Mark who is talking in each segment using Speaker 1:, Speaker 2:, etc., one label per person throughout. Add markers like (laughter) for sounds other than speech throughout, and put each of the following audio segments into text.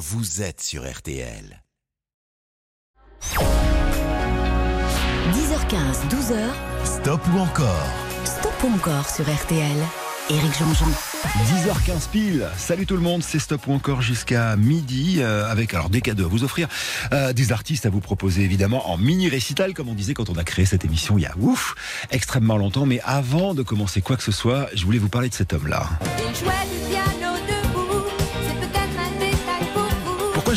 Speaker 1: vous êtes sur RTL.
Speaker 2: 10h15, 12h.
Speaker 1: Stop ou encore?
Speaker 2: Stop ou encore sur RTL. Éric Jean-Jean.
Speaker 3: 10h15 pile. Salut tout le monde, c'est Stop ou encore jusqu'à midi euh, avec alors des cadeaux à vous offrir, euh, des artistes à vous proposer évidemment en mini récital comme on disait quand on a créé cette émission il y a ouf extrêmement longtemps. Mais avant de commencer quoi que ce soit, je voulais vous parler de cet homme-là.
Speaker 4: Il jouait du piano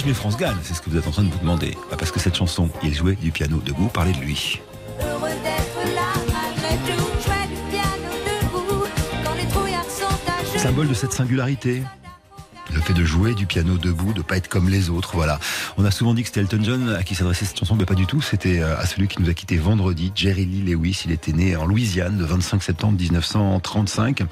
Speaker 3: mets France Gall C'est ce que vous êtes en train de vous demander. Bah, parce que cette chanson, il jouait du piano debout. Parlez de lui.
Speaker 4: Heureux d'être là malgré tout. Jouait du piano debout, quand les trouillards sont à genoux.
Speaker 3: Symbole de cette singularité. Le fait de jouer du piano debout, de pas être comme les autres, voilà. On a souvent dit que c'était Elton John à qui s'adressait cette chanson, mais pas du tout. C'était euh, à celui qui nous a quitté vendredi, Jerry Lee Lewis. Il était né en Louisiane le 25 septembre 1935.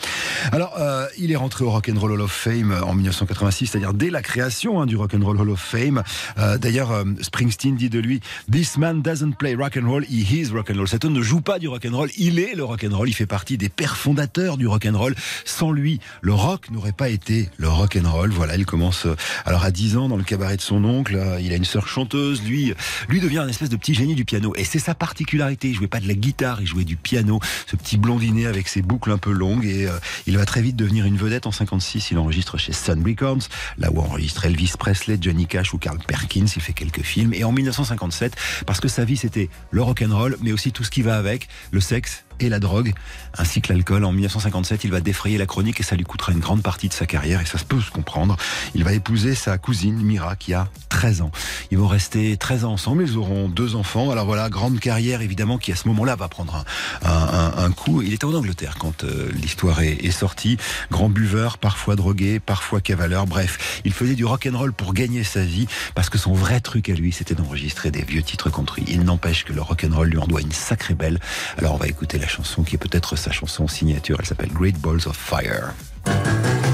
Speaker 3: Alors, euh, il est rentré au Rock and Roll Hall of Fame en 1986, c'est-à-dire dès la création hein, du Rock and Roll Hall of Fame. Euh, D'ailleurs, Springsteen dit de lui "This man doesn't play rock and roll, he is rock and roll." Cet homme ne joue pas du rock and roll, il est le rock and roll. Il fait partie des pères fondateurs du rock and roll. Sans lui, le rock n'aurait pas été le rock Voilà, il commence euh, alors à 10 ans dans le cabaret de son oncle. Euh, Il a une sœur chanteuse. Lui, lui devient un espèce de petit génie du piano. Et c'est sa particularité. Il jouait pas de la guitare, il jouait du piano. Ce petit blondinet avec ses boucles un peu longues. Et euh, il va très vite devenir une vedette. En 56, il enregistre chez Sun Records, là où enregistre Elvis Presley, Johnny Cash ou Carl Perkins. Il fait quelques films. Et en 1957, parce que sa vie c'était le rock and roll, mais aussi tout ce qui va avec, le sexe et la drogue, ainsi que l'alcool. En 1957, il va défrayer la chronique et ça lui coûtera une grande partie de sa carrière et ça se peut se comprendre. Il va épouser sa cousine Mira qui a 13 ans. Ils vont rester 13 ans ensemble, ils auront deux enfants. Alors voilà, grande carrière évidemment qui à ce moment-là va prendre un, coup. Il était en Angleterre quand euh, l'histoire est, est sortie. Grand buveur, parfois drogué, parfois cavaleur. Bref, il faisait du rock and roll pour gagner sa vie parce que son vrai truc à lui, c'était d'enregistrer des vieux titres country. Il n'empêche que le rock and roll lui en doit une sacrée belle. Alors on va écouter la chanson qui est peut-être sa chanson signature. Elle s'appelle Great Balls of Fire.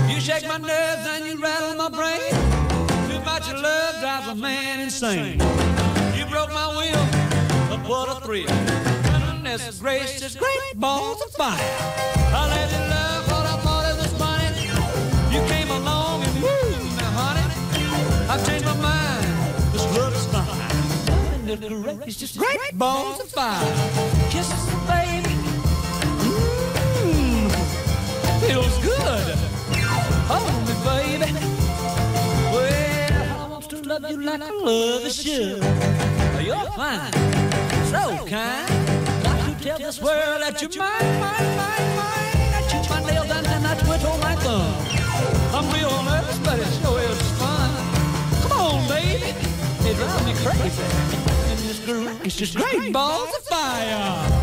Speaker 5: You shake my nerves and you rattle my brain. Too much love drives a man insane. You broke my will, but what a thrill. Goodness gracious, great balls of fire. I let you love what I thought it was funny. You came along and woo, now honey, I've changed my mind. This love is fine. Goodness gracious, great balls of fire. Kisses, like I love a should. You're fine, so kind. Got to tell this world that you're mine, mine, mine, mine. I chew my nails and then I twiddle my thumb. I'm real nervous, but it sure is fun. Come on, baby. It drives me crazy. And it's just great balls of fire.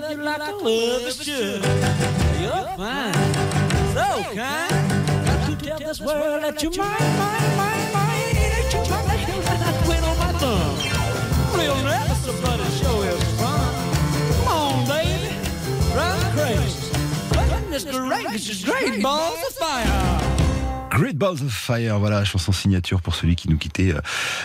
Speaker 5: Love you like I love it should. You're fine, so kind. Got to tell this world that you're mine, mine, mine, mine. That you're my nails and I twiddle my thumb. Real nervous, but it sure is fun. Come on, baby. Drive crazy. Goodness gracious, great balls of fire.
Speaker 3: Great Balls of Fire, voilà, chanson signature pour celui qui nous quittait, euh,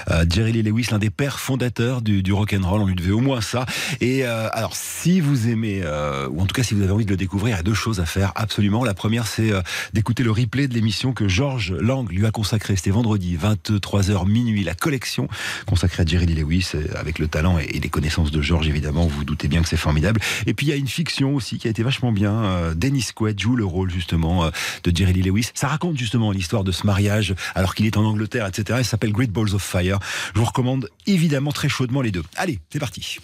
Speaker 3: euh, Jerry Lee Lewis, l'un des pères fondateurs du, du rock and roll. On lui devait au moins ça. Et euh, alors, si vous aimez, ou en tout cas si vous avez envie de le découvrir, il y a deux choses à faire absolument. La première, c'est d'écouter le replay de l'émission que Georges Lang lui a consacré. C'était vendredi, 23h minuit, la collection consacrée à Jerry Lee Lewis, avec le talent et, les connaissances de Georges, évidemment. Vous vous doutez bien que c'est formidable. Et puis il y a une fiction aussi qui a été vachement bien. Dennis Quaid joue le rôle justement de Jerry Lee Lewis. Ça raconte justement l'histoire de ce mariage alors qu'il est en Angleterre, etc. Il s'appelle Great Balls of Fire. Je vous recommande évidemment très chaudement les deux. Allez, c'est parti.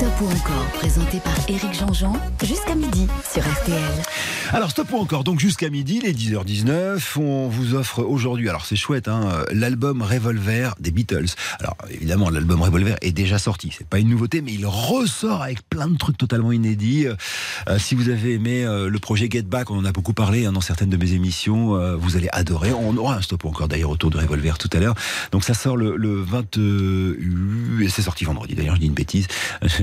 Speaker 2: Stop ou encore, présenté par Éric Jean-Jean, jusqu'à midi sur RTL.
Speaker 3: Alors stop ou encore, donc jusqu'à midi, les 10h19, on vous offre aujourd'hui, alors c'est chouette, hein, l'album Revolver des Beatles. Alors évidemment, l'album Revolver est déjà sorti, c'est pas une nouveauté, mais il ressort avec plein de trucs totalement inédits. Euh, si vous avez aimé euh, le projet Get Back, on en a beaucoup parlé hein, dans certaines de mes émissions, euh, vous allez adorer. On aura un stop ou encore d'ailleurs autour de Revolver tout à l'heure. Donc ça sort le, le 20, euh, c'est sorti vendredi. D'ailleurs, je dis une bêtise.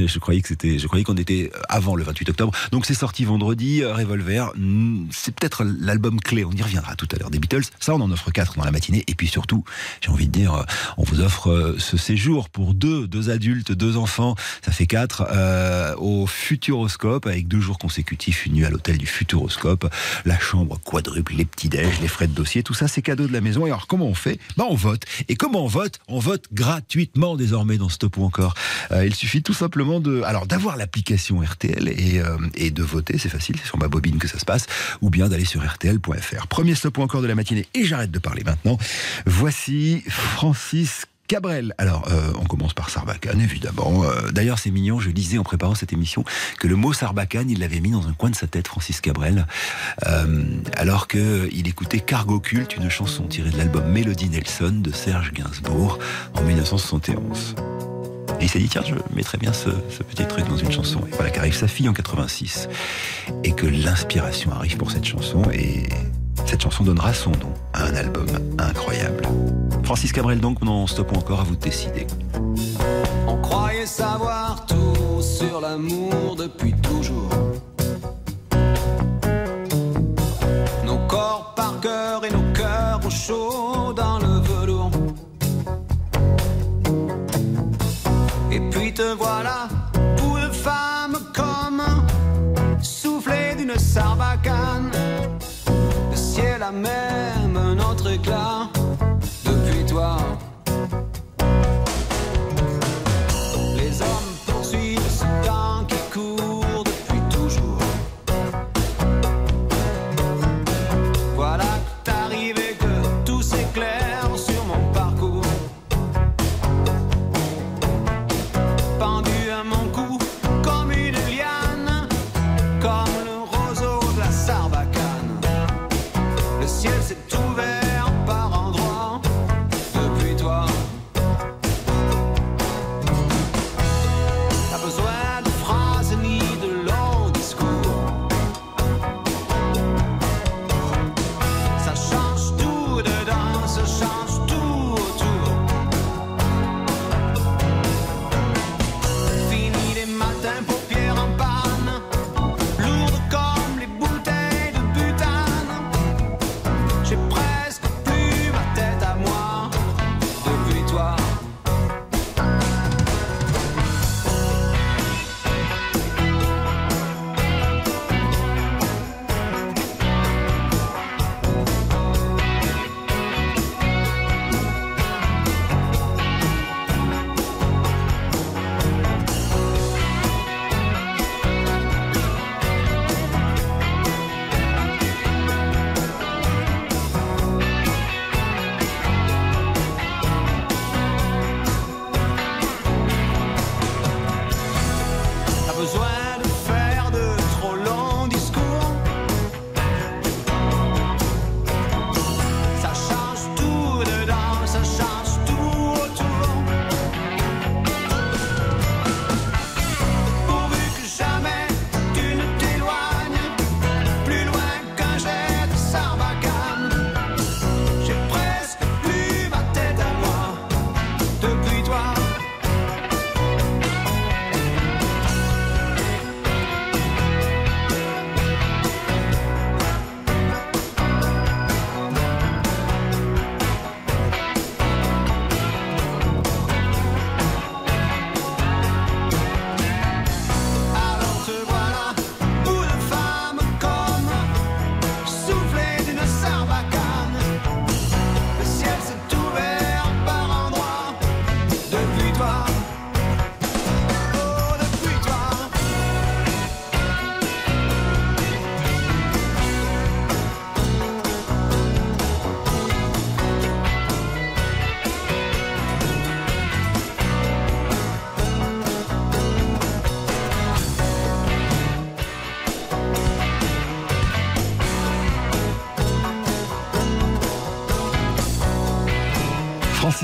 Speaker 3: Je, croyais que c'était, je croyais qu'on était avant le 28 octobre. Donc c'est sorti vendredi. euh, Revolver, mm, c'est peut-être l'album clé. On y reviendra tout à l'heure des Beatles. Ça, on en offre quatre dans la matinée. Et puis surtout, j'ai envie de dire, euh, on vous offre euh, ce séjour pour deux, deux adultes, deux enfants. Ça fait quatre euh, au Futuroscope avec deux jours consécutifs, une nuit à l'hôtel du Futuroscope, la chambre quadruple, les petits déj, les frais de dossier, tout ça, c'est cadeau de la maison. Et alors, comment on fait? Ben, on vote. Et comment on vote? On vote gratuitement désormais dans Stop ou encore. Euh, il suffit tout simplement alors, d'avoir l'application RTL et, euh, et de voter. C'est facile, c'est sur ma bobine que ça se passe, ou bien d'aller sur RTL.fr. Premier Stop encore de la matinée. Et j'arrête de parler maintenant. Voici Francis Cabrel. Alors, euh, on commence par Sarbacane, évidemment. Euh, D'ailleurs, c'est mignon, je lisais en préparant cette émission que le mot Sarbacane, il l'avait mis dans un coin de sa tête, Francis Cabrel, alors qu'il écoutait Cargo Cult, une chanson tirée de l'album Mélodie Nelson de Serge Gainsbourg en 1971. Et il s'est dit, tiens, je mettrais bien ce, petit truc dans une chanson. Et voilà qu'arrive sa fille en 86. Et que l'inspiration arrive pour cette chanson. Et cette chanson donnera son nom à un album incroyable. Francis Cabrel, donc, on en stoppe encore à vous de décider.
Speaker 6: On croyait savoir tout sur l'amour depuis toujours. Nos corps par cœur et nos cœurs au chaud dans le te voilà, de femme comme soufflé d'une sarbacane. Le ciel a même un autre éclat depuis toi.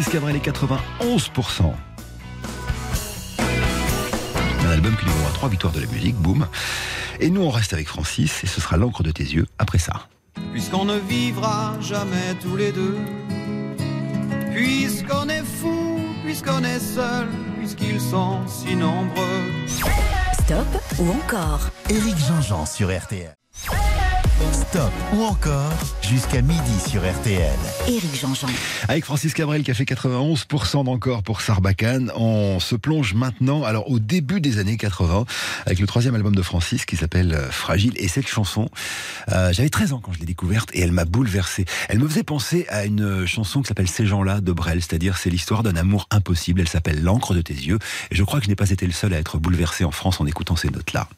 Speaker 3: Francis Cabrel est 91%. Un album qui lui vaut trois victoires de la musique, boum. Et nous, on reste avec Francis et ce sera l'encre de tes yeux après ça.
Speaker 6: Puisqu'on ne vivra jamais tous les deux. Puisqu'on est fou, puisqu'on est seul, puisqu'ils sont si nombreux.
Speaker 2: Stop ou encore
Speaker 1: Éric Jean-Jean sur RTL. Stop ou encore jusqu'à midi sur RTL.
Speaker 2: Éric Jean-Jean.
Speaker 3: Avec Francis Cabrel qui a fait 91% d'encore pour Sarbacane, on se plonge maintenant alors au début des années 80 avec le troisième album de Francis qui s'appelle euh, Fragile et cette chanson, euh, j'avais 13 ans quand je l'ai découverte et elle m'a bouleversé. Elle me faisait penser à une chanson qui s'appelle Ces gens-là de Brel, c'est-à-dire c'est l'histoire d'un amour impossible. Elle s'appelle L'encre de tes yeux et je crois que je n'ai pas été le seul à être bouleversé en France en écoutant ces notes-là.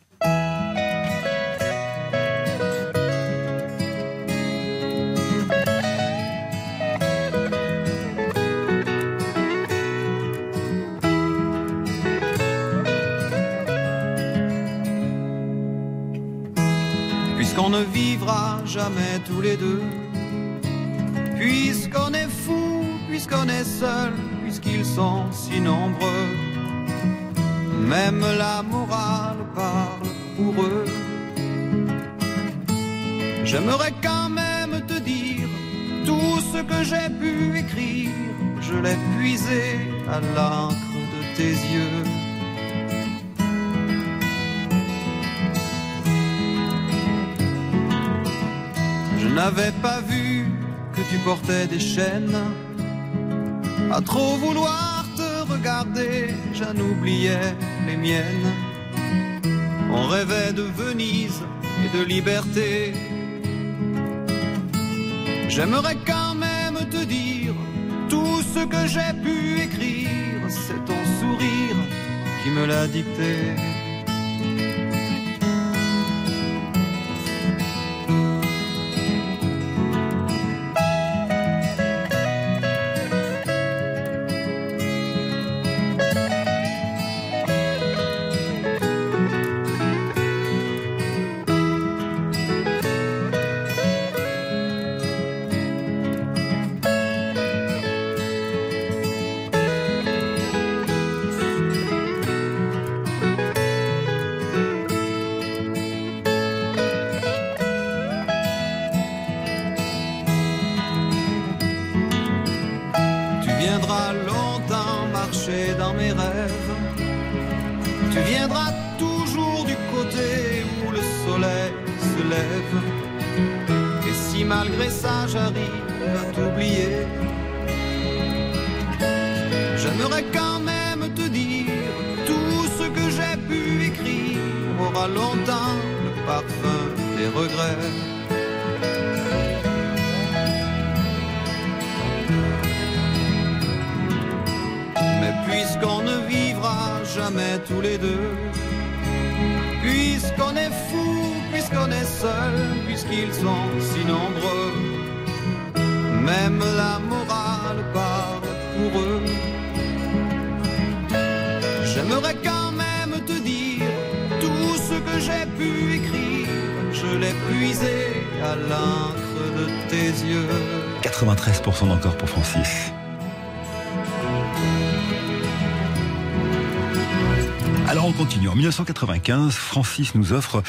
Speaker 6: Chaînes. À trop vouloir te regarder, j'en oubliais les miennes. On rêvait de Venise et de liberté. J'aimerais quand même te dire tout ce que j'ai pu écrire. C'est ton sourire qui me l'a dicté. Puisqu'ils sont si nombreux, même la morale parle pour eux. J'aimerais quand même te dire tout ce que j'ai pu écrire, je l'ai puisé à l'encre de tes yeux.
Speaker 3: 93% d'encore pour Francis. Alors on continue. En 1995, Francis nous offre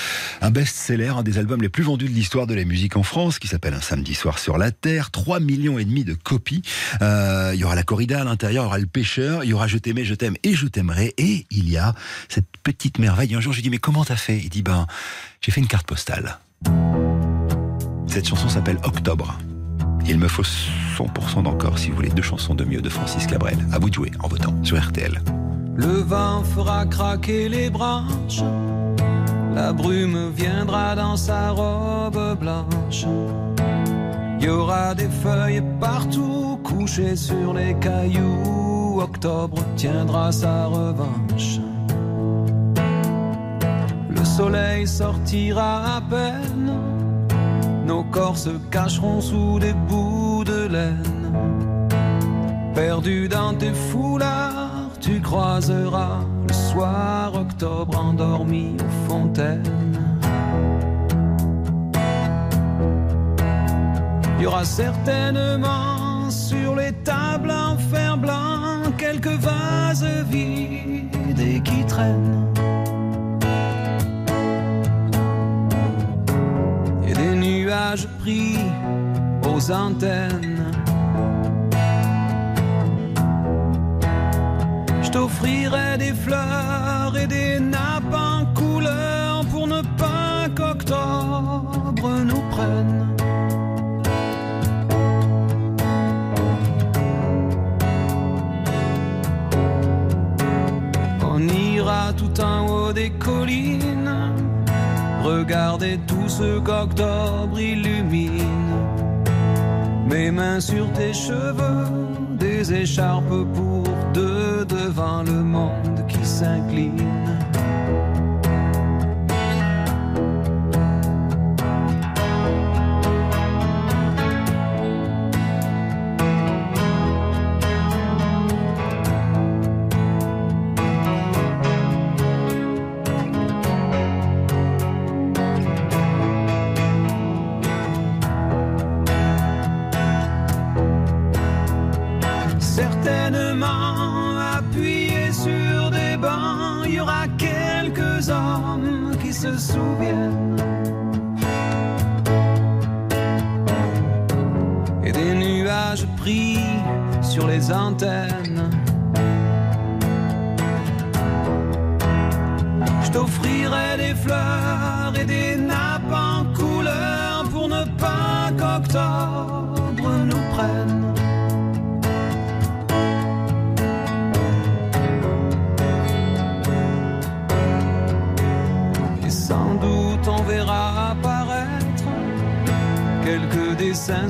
Speaker 3: un best-seller, un des albums les plus vendus de l'histoire de la musique en France, qui s'appelle Un samedi soir sur la Terre. 3 millions et demi de copies. Euh, il y aura la corrida à l'intérieur, il y aura le pêcheur, il y aura Je t'aimais, je t'aime et je t'aimerai. Et il y a cette petite merveille. Un jour, je lui dis, mais comment t'as fait? Il dit, ben, j'ai fait une carte postale. Cette chanson s'appelle Octobre. Il me faut 100% d'encore, si vous voulez, deux chansons de mieux de Francis Cabrel. À vous de jouer en votant sur RTL.
Speaker 6: Le vent fera craquer les branches, la brume viendra dans sa robe blanche. Il y aura des feuilles partout couchées sur les cailloux. Octobre tiendra sa revanche. Le soleil sortira à peine, nos corps se cacheront sous des bouts de laine. Perdu dans tes foulards, tu croiseras le soir octobre endormi aux fontaines. Il y aura certainement sur les tables en fer blanc, quelques vases vides et qui traînent. Et des nuages pris aux antennes. T'offrirai des fleurs et des nappes en couleur pour ne pas qu'octobre nous prenne. On ira tout en haut des collines, regarder tout ce qu'octobre illumine. Mes mains sur tes cheveux, écharpes pour deux devant le monde qui s'incline. Qui se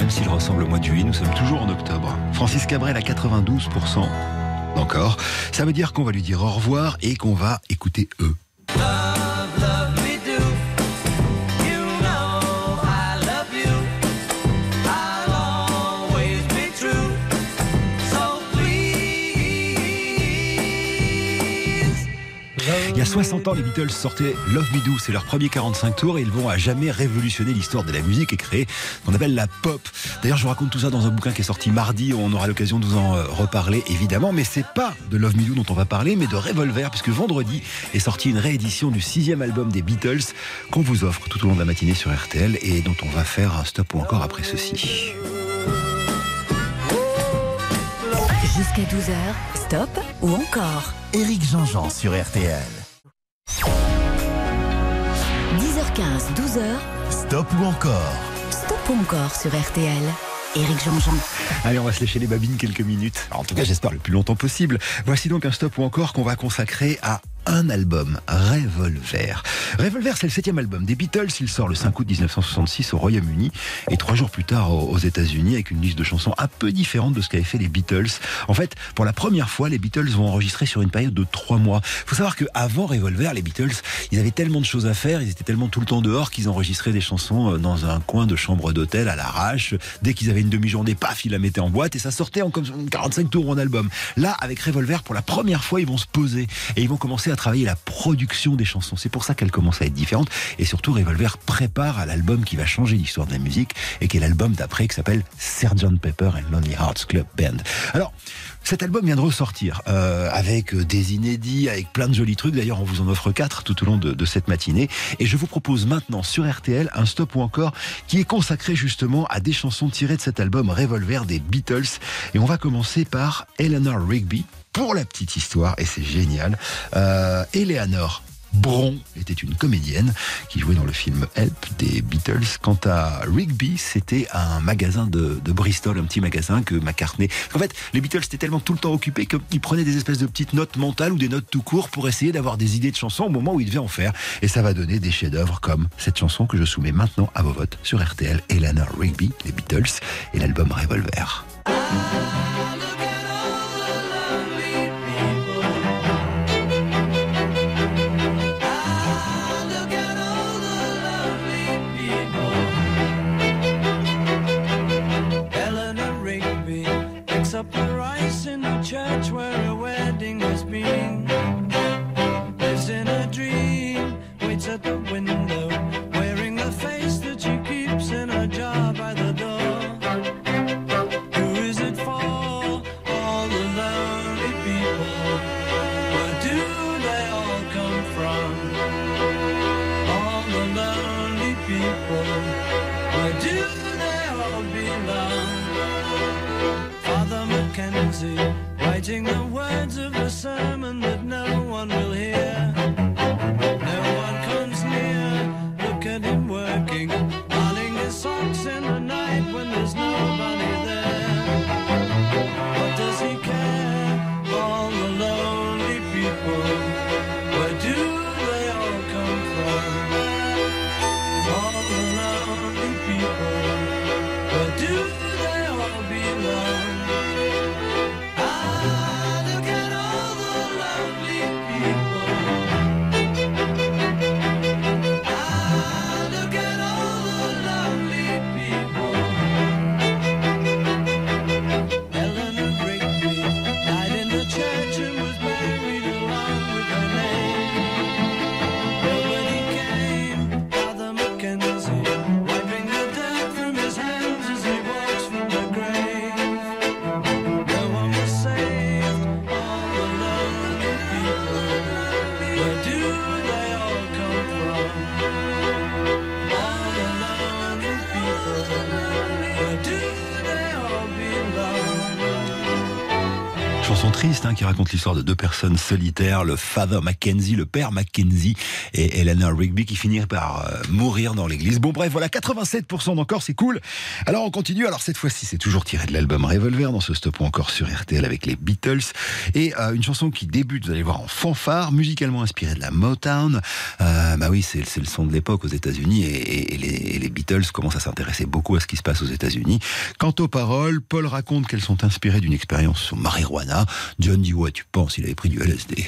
Speaker 3: Même s'il ressemble au mois de juillet, nous sommes toujours en octobre. Francis Cabrel à 92% encore. Ça veut dire qu'on va lui dire au revoir et qu'on va écouter eux. Y a 60 ans, les Beatles sortaient Love Me Do, c'est leur premier 45 tours et ils vont à jamais révolutionner l'histoire de la musique et créer ce qu'on appelle la pop. D'ailleurs, je vous raconte tout ça dans un bouquin qui est sorti mardi, on aura l'occasion de vous en euh, reparler évidemment, mais c'est pas de Love Me Do dont on va parler, mais de Revolver, puisque vendredi est sorti une réédition du sixième album des Beatles qu'on vous offre tout au long de la matinée sur RTL et dont on va faire un stop ou encore après ceci.
Speaker 2: Jusqu'à 12h, stop ou encore?
Speaker 1: Éric Jean-Jean sur RTL.
Speaker 2: 10h15, 12h,
Speaker 1: Stop ou encore
Speaker 2: stop ou encore sur RTL. Éric Jean-Jean.
Speaker 3: Allez, on va se lécher les babines quelques minutes. Alors, en tout cas, j'espère le plus longtemps possible. Voici donc un stop ou encore qu'on va consacrer à un album, Revolver. Revolver, c'est le septième album des Beatles. Il sort le 5 août 1966 au Royaume-Uni et trois jours plus tard aux États-Unis avec une liste de chansons un peu différente de ce qu'avaient fait les Beatles. En fait, pour la première fois, les Beatles vont enregistrer sur une période de trois mois. faut savoir qu'avant Revolver, les Beatles, ils avaient tellement de choses à faire, ils étaient tellement tout le temps dehors qu'ils enregistraient des chansons euh, dans un coin de chambre d'hôtel à l'arrache. Dès qu'ils avaient une demi-journée, paf, ils la mettaient en boîte et ça sortait en comme 45 tours en album. Là, avec Revolver, pour la première fois, ils vont se poser et ils vont commencer à travailler la production des chansons. C'est pour ça qu'elles commencent à être différentes. Et surtout, Revolver prépare à l'album qui va changer l'histoire de la musique et qui est l'album d'après qui s'appelle Sgt. Pepper and Lonely Hearts Club Band. Alors, cet album vient de ressortir euh, avec des inédits, avec plein de jolis trucs. D'ailleurs, on vous en offre quatre tout au long de cette matinée. Et je vous propose maintenant sur RTL un stop ou encore qui est consacré justement à des chansons tirées de cet album Revolver des Beatles. Et on va commencer par Eleanor Rigby. Pour la petite histoire, et c'est génial, euh, Eleanor Bron était une comédienne qui jouait dans le film Help des Beatles. Quant à Rigby, c'était un magasin de, Bristol, un petit magasin que McCartney. En fait, les Beatles étaient tellement tout le temps occupés qu'ils prenaient des espèces de petites notes mentales ou des notes tout court pour essayer d'avoir des idées de chansons au moment où ils devaient en faire. Et ça va donner des chefs-d'œuvre comme cette chanson que je soumets maintenant à vos votes sur RTL, Eleanor Rigby, les Beatles et l'album Revolver.
Speaker 7: Eleanor
Speaker 3: Qui raconte l'histoire de deux personnes solitaires, le Father Mackenzie, le père Mackenzie et Eleanor Rigby qui finirent par euh, mourir dans l'église. Bon bref, voilà 87% d'encore, c'est cool. Alors on continue, alors cette fois-ci c'est toujours tiré de l'album Revolver dans ce stop encore sur RTL avec les Beatles et euh, une chanson qui débute, vous allez voir, en fanfare, musicalement inspirée de la Motown. Euh, bah oui, c'est le son de l'époque aux États-Unis et, les, Beatles commencent à s'intéresser beaucoup à ce qui se passe aux États-Unis. Quant aux paroles, Paul raconte qu'elles sont inspirées d'une expérience sur marijuana. Dit ouais, tu penses, il avait pris du LSD.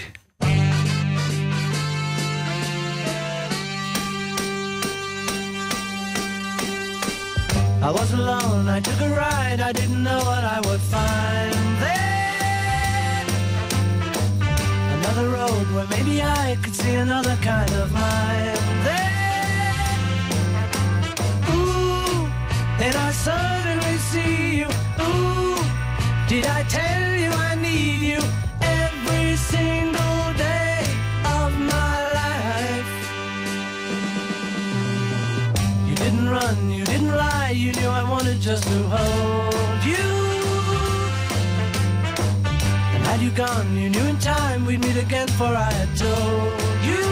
Speaker 7: I was alone, I took a ride, I didn't know what I would find there. Another road where maybe I could see another kind of mind there. Ooh, and I suddenly see you. Ooh, did I tell you I you every single day of my life? You didn't run, you didn't lie, you knew I wanted just to hold you. And had you gone, you knew in time we'd meet again, for I had told you.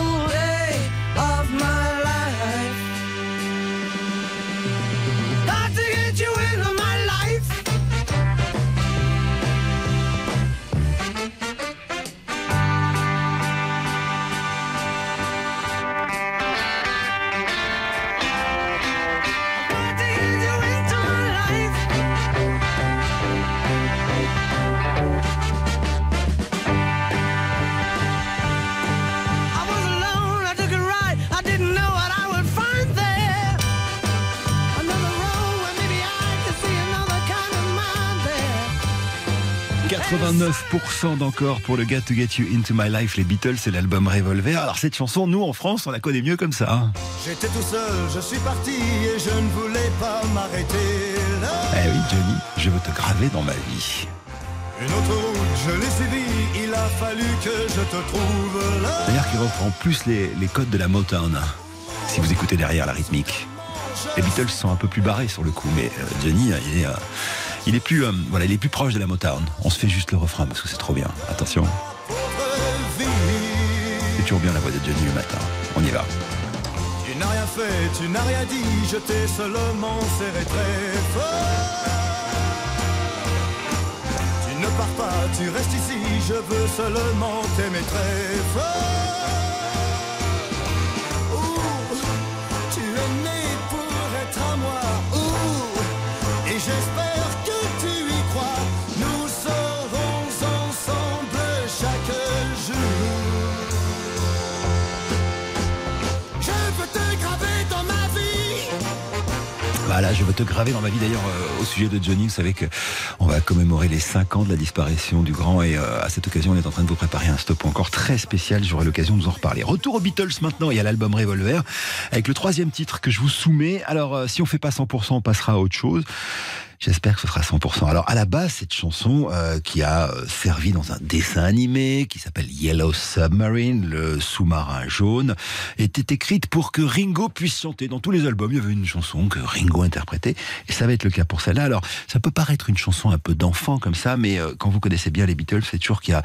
Speaker 3: 89% d'encore pour le Got to Get You Into My Life, les Beatles et l'album Revolver. Alors cette chanson, nous en France, on la connaît mieux comme ça. hein.
Speaker 8: J'étais tout seul, je suis parti et je ne voulais pas m'arrêter là.
Speaker 3: Eh oui, Johnny, je veux te graver dans ma vie.
Speaker 8: Une autre route, je l'ai suivie, il a fallu que je te trouve là.
Speaker 3: D'ailleurs, qui reprend plus les, les codes de la Motown. Si vous écoutez derrière la rythmique. Les Beatles sont un peu plus barrés sur le coup, mais euh, Johnny, il est, euh, il est plus, euh, voilà, il est plus proche de la Motown. On se fait juste le refrain parce que c'est trop bien. Attention, c'est toujours bien la voix de Johnny le matin. On y va.
Speaker 8: Tu n'as rien fait, tu n'as rien dit, je t'ai seulement serré très fort. Tu ne pars pas, tu restes ici, je veux seulement t'aimer très fort.
Speaker 3: Voilà, je veux te graver dans ma vie. D'ailleurs, euh, au sujet de Johnny, vous savez que on va commémorer les 5 ans de la disparition du grand et euh, à cette occasion, on est en train de vous préparer un stop encore très spécial. J'aurai l'occasion de vous en reparler. Retour aux Beatles maintenant et à l'album Revolver avec le troisième titre que je vous soumets. Alors, euh, si on fait pas 100%, on passera à autre chose. J'espère que ce sera 100%. Alors à la base, cette chanson euh, qui a euh, servi dans un dessin animé qui s'appelle Yellow Submarine, le sous-marin jaune, était écrite pour que Ringo puisse chanter. Dans tous les albums, il y avait une chanson que Ringo interprétait, et ça va être le cas pour celle-là. Alors ça peut paraître une chanson un peu d'enfant comme ça, mais euh, quand vous connaissez bien les Beatles, c'est toujours qu'il y a,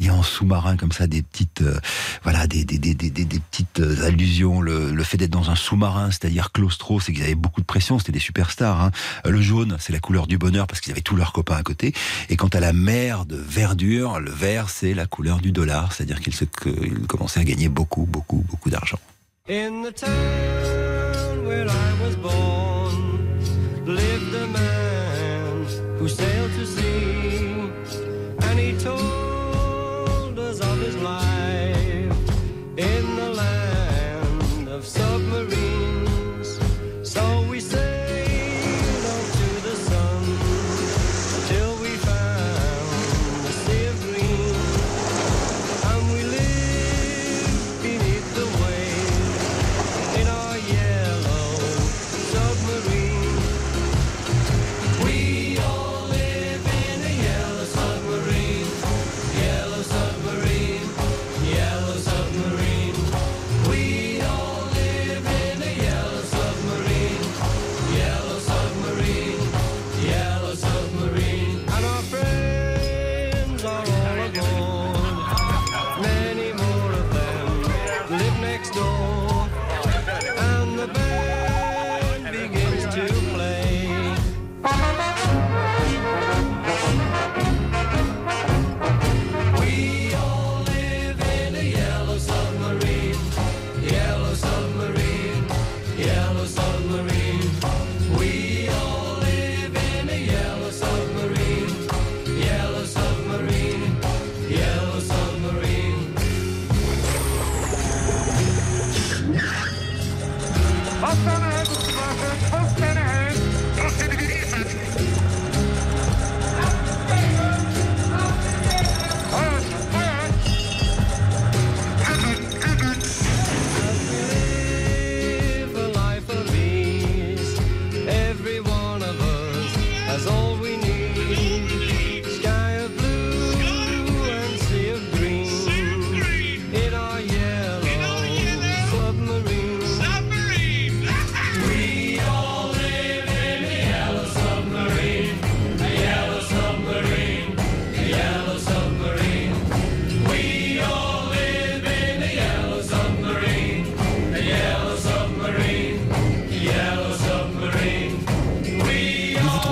Speaker 3: il y a en sous-marin comme ça des petites, euh, voilà, des, des, des, des, petites euh, allusions. Le, le fait d'être dans un sous-marin, c'est-à-dire claustro, c'est qu'ils avaient beaucoup de pression, c'était des superstars. Hein. Euh, Le jaune, c'est la couleur du bonheur parce qu'ils avaient tous leurs copains à côté. Et quant à la mer de verdure, le vert, c'est la couleur du dollar, c'est-à-dire qu'ils commençaient à gagner beaucoup, beaucoup, beaucoup d'argent.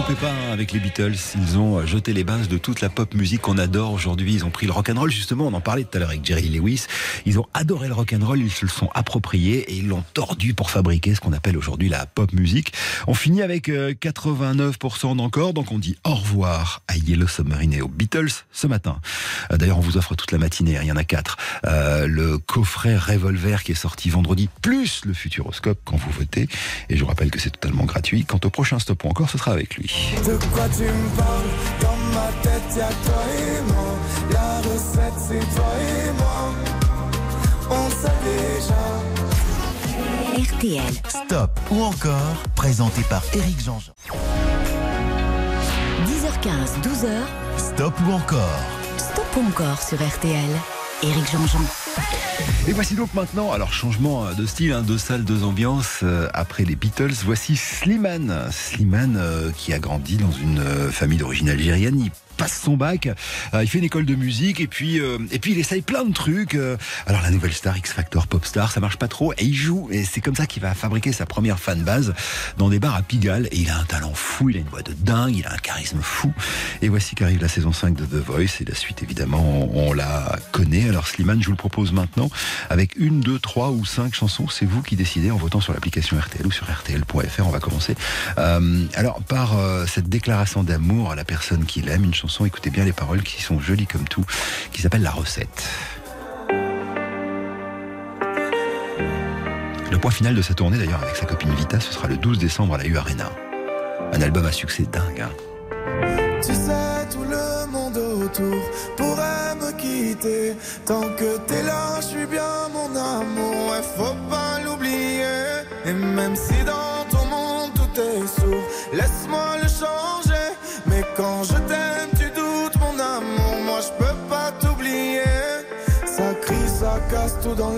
Speaker 3: Trompez pas hein, avec les Beatles, ils ont euh, jeté les bases de toute la pop musique qu'on adore aujourd'hui. Ils ont pris le rock and roll justement, on en parlait tout à l'heure avec Jerry Lewis. Ils ont adoré le rock and roll, ils se le sont approprié et ils l'ont tordu pour fabriquer ce qu'on appelle aujourd'hui la pop musique. On finit avec euh, 89% d'encore, donc on dit au revoir à Yellow Submarine et aux Beatles ce matin. Euh, D'ailleurs, on vous offre toute la matinée, hein, il y en a quatre. Euh, le coffret Revolver qui est sorti vendredi, plus le Futuroscope quand vous votez. Et je vous rappelle que c'est totalement gratuit. Quant au prochain stop encore, ce sera avec lui.
Speaker 8: De quoi tu me parles? Dans ma tête, y'a toi et moi. La recette, c'est toi et moi. On sait déjà.
Speaker 2: RTL.
Speaker 1: Stop ou encore, présenté par Éric Jean-Jean.
Speaker 2: 10h15, 12h.
Speaker 1: Stop ou encore?
Speaker 2: Stop ou encore sur RTL. Éric Jean-Jean.
Speaker 3: Et voici donc maintenant, alors changement de style, hein, deux salles, deux ambiances. euh, après les Beatles, voici Slimane. Slimane euh, qui a grandi dans une euh, famille d'origine algérienne. Passe son bac, euh, il fait une école de musique et puis euh, et puis il essaye plein de trucs. euh. alors la nouvelle star X Factor, Pop Star, ça marche pas trop et il joue et c'est comme ça qu'il va fabriquer sa première fan base dans des bars à Pigalle et il a un talent fou, il a une voix de dingue, il a un charisme fou. Et voici qu'arrive la saison 5 de The Voice et la suite évidemment on, la connaît. Alors Slimane, je vous le propose maintenant avec une, deux, trois ou cinq chansons. C'est vous qui décidez en votant sur l'application RTL ou sur RTL.fr. On va commencer. Alors par cette déclaration d'amour à la personne qu'il aime, une chanson, écoutez bien les paroles qui sont jolies comme tout, qui s'appelle La recette. Le point final de sa tournée d'ailleurs avec sa copine Vita, ce sera le 12 décembre à la U Arena. Un album à succès dingue. hein.
Speaker 8: Tu sais, tout le monde autour pourrait me quitter. Tant que t'es là, je suis bien mon amour. Ouais, faut pas l'oublier. Et même si dans ton monde tout est sourd, laisse-moi le changer. Mais quand je t'aime,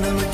Speaker 8: dans la tête Ne me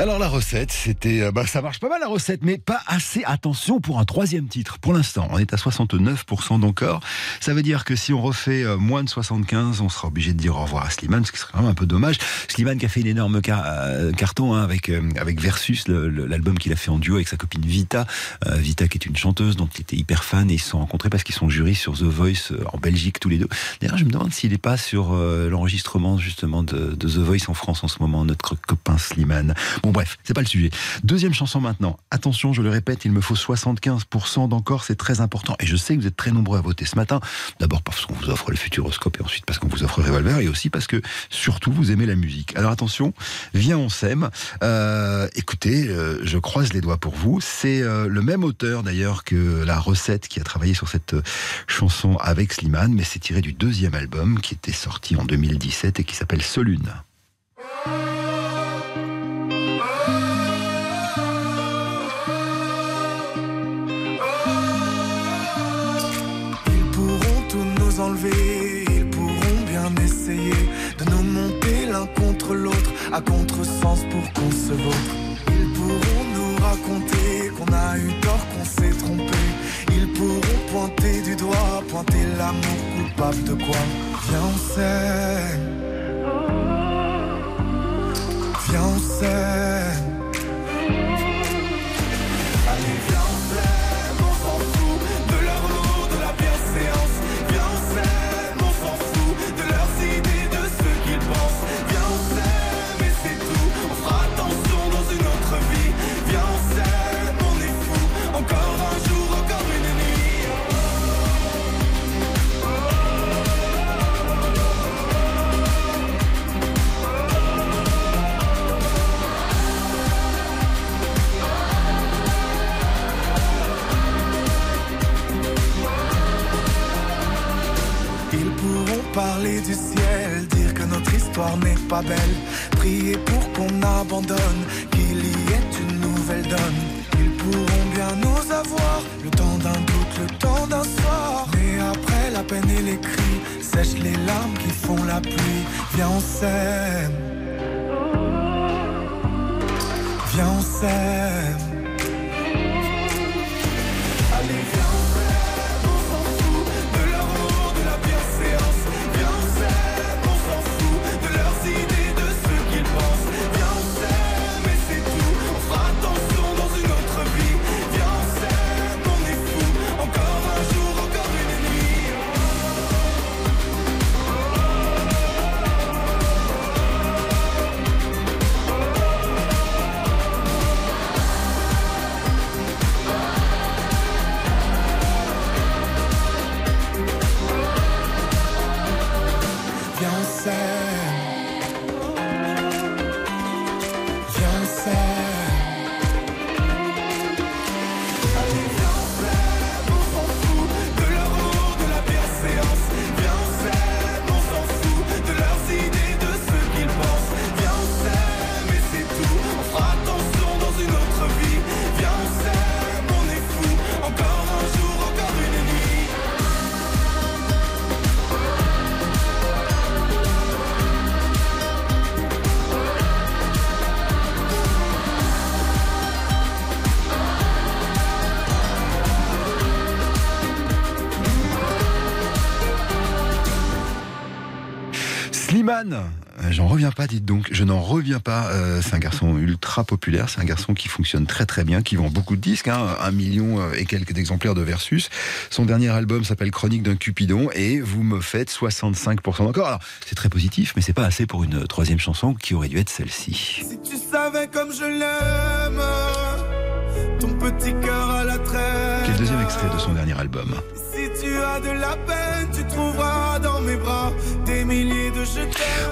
Speaker 3: Alors la recette, c'était, euh, bah, ça marche pas mal la recette, mais pas assez. Attention pour un troisième titre. Pour l'instant, on est à 69% d'encore. Ça veut dire que si on refait euh, moins de 75, on sera obligé de dire au revoir à Slimane, ce qui serait quand même un peu dommage. Slimane qui a fait une énorme euh, carton hein, avec avec Versus, l'album qu'il a fait en duo avec sa copine Vita. Vita qui est une chanteuse dont il était hyper fan et ils se sont rencontrés parce qu'ils sont jurys sur The Voice en Belgique tous les deux. D'ailleurs, je me demande s'il n'est pas sur l'enregistrement justement de, The Voice en France en ce moment, notre copain Slimane. Bref, c'est pas le sujet. Deuxième chanson maintenant. Attention, je le répète, il me faut 75% d'encore, c'est très important. Et je sais que vous êtes très nombreux à voter ce matin. D'abord parce qu'on vous offre le Futuroscope et ensuite parce qu'on vous offre Revolver et aussi parce que surtout vous aimez la musique. Alors attention, viens on s'aime. Euh, écoutez, euh, je croise les doigts pour vous. C'est euh, le même auteur d'ailleurs que la recette qui a travaillé sur cette euh, chanson avec Slimane, mais c'est tiré du deuxième album qui était sorti en 2017 et qui s'appelle Solune.
Speaker 8: À contresens pour qu'on se vautre. Ils pourront nous raconter qu'on a eu tort, qu'on s'est trompé. Ils pourront pointer du doigt, pointer l'amour coupable de quoi? Viens on s'aime. Viens on s'aime. Parler du ciel, dire que notre histoire n'est pas belle, prier pour qu'on abandonne, qu'il y ait une nouvelle donne. Ils pourront bien nous avoir, le temps d'un doute, le temps d'un soir. Mais après la peine et les cris, sèche les larmes qui font la pluie. Viens on s'aime. Viens on s'aime.
Speaker 3: Euh, J'en reviens pas, dites donc. Je n'en reviens pas. Euh, c'est un garçon ultra populaire. C'est un garçon qui fonctionne très très bien, qui vend beaucoup de disques, hein, un million euh, et quelques exemplaires de Versus. Son dernier album s'appelle Chronique d'un Cupidon et vous me faites 65% encore. Alors, c'est très positif, mais c'est pas assez pour une troisième chanson qui aurait dû être celle-ci.
Speaker 8: Si tu savais comme je l'aime, ton petit cœur à la traîne.
Speaker 3: Quel deuxième extrait de son dernier album?
Speaker 8: Si tu as de la peine, tu trouveras dans mes bras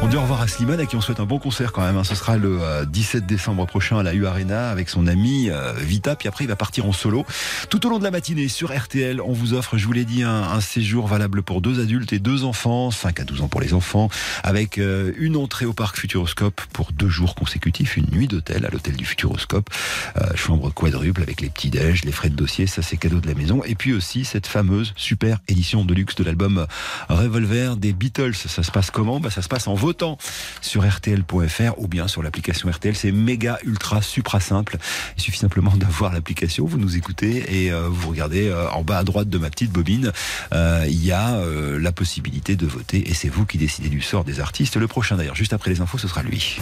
Speaker 3: On dit au revoir à Slimane à qui on souhaite un bon concert quand même. hein. Ce sera le euh, 17 décembre prochain à la U Arena avec son ami euh, Vita. Puis après, il va partir en solo. Tout au long de la matinée sur RTL, on vous offre, je vous l'ai dit, un, séjour valable pour deux adultes et deux enfants, 5 à 12 ans pour les enfants, avec euh, une entrée au parc Futuroscope pour deux jours consécutifs, une nuit d'hôtel à l'hôtel du Futuroscope, euh, chambre quadruple avec les petits déj, les frais de dossier, ça c'est cadeau de la maison. Et puis aussi cette fameuse super édition de luxe de l'album Revolver des Beatles. Ça se passe comment bah, Ça se passe en votant sur rtl.fr ou bien sur l'application RTL. C'est méga, ultra, supra simple. Il suffit simplement d'avoir l'application, vous nous écoutez et euh, vous regardez euh, en bas à droite de ma petite bobine. euh, Il y a la possibilité de voter et c'est vous qui décidez du sort des artistes. Le prochain d'ailleurs, juste après les infos, ce sera lui.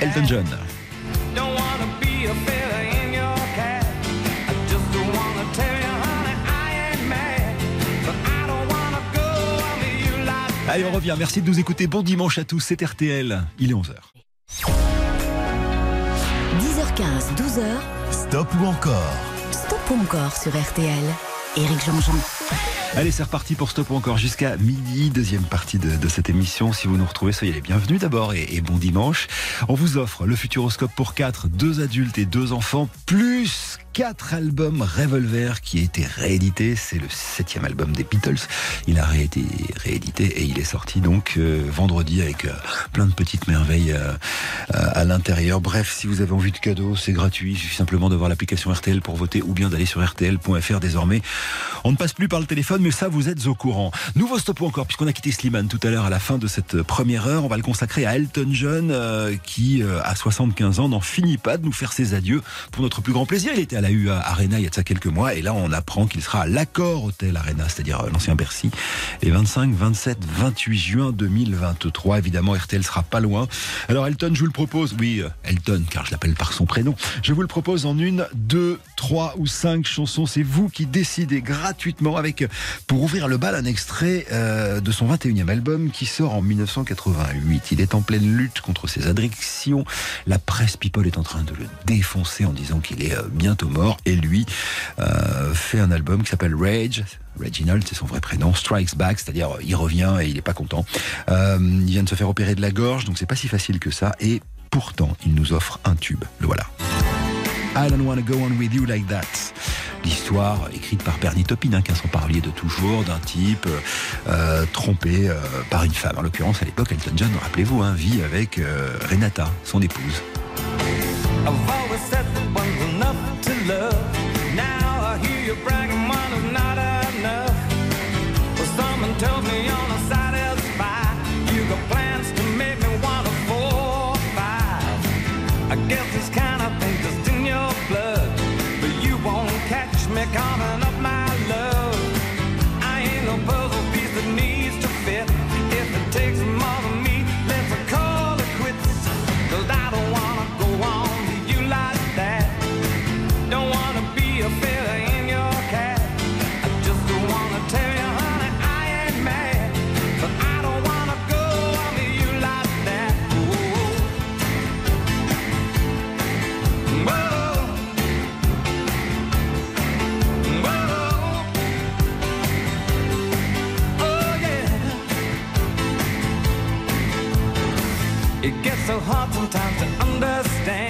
Speaker 3: Elton John. Allez, on revient. Merci de nous écouter. Bon dimanche à tous. C'est RTL. Il est 11h.
Speaker 2: 10h15, 12h.
Speaker 1: Stop ou encore?
Speaker 2: Stop ou encore sur RTL. Éric Jean-Jean.
Speaker 3: Allez, c'est reparti pour Stop encore jusqu'à midi, deuxième partie de, cette émission. Si vous nous retrouvez, soyez les bienvenus d'abord et, bon dimanche. On vous offre le Futuroscope pour 4, deux adultes et deux enfants, plus quatre albums Revolver qui a été réédité. C'est le septième album des Beatles. Il a été réédité et il est sorti donc euh, vendredi avec euh, plein de petites merveilles euh, à l'intérieur. Bref, si vous avez envie de cadeaux, c'est gratuit. Il suffit simplement de voir l'application RTL pour voter ou bien d'aller sur rtl.fr désormais. On ne passe plus par le téléphone, mais ça, vous êtes au courant. Nouveau stop encore, puisqu'on a quitté Slimane tout à l'heure à la fin de cette première heure. On va le consacrer à Elton John, euh, qui, euh, à 75 ans, n'en finit pas de nous faire ses adieux pour notre plus grand plaisir. Il était à la UA Arena il y a de ça quelques mois, et là, on apprend qu'il sera à l'Accord Hotel Arena, c'est-à-dire euh, l'ancien Bercy, les 25, 27, 28 juin 2023. Évidemment, RTL sera pas loin. Alors, Elton, je vous le propose, oui, euh, Elton, car je l'appelle par son prénom. Je vous le propose en une, deux, trois ou cinq chansons. C'est vous qui décidez gratuitement avec, pour ouvrir le bal, un extrait euh, de son 21e album qui sort en 1988. Il est en pleine lutte contre ses addictions. La presse People est en train de le défoncer en disant qu'il est euh, bientôt mort. Et lui euh, fait un album qui s'appelle Rage. Reginald, c'est son vrai prénom. Strikes Back, c'est-à-dire il revient et il n'est pas content. Il vient de se faire opérer de la gorge, donc c'est pas si facile que ça. Et pourtant, il nous offre un tube. Le voilà. I don't wanna go on with you like that. L'histoire écrite par Bernie Taupin, hein, qui a son de toujours, d'un type euh, trompé euh, par une femme. En l'occurrence, à l'époque, Elton John, rappelez-vous, hein, vit avec euh, Renata, son épouse.
Speaker 6: So hard sometimes to understand.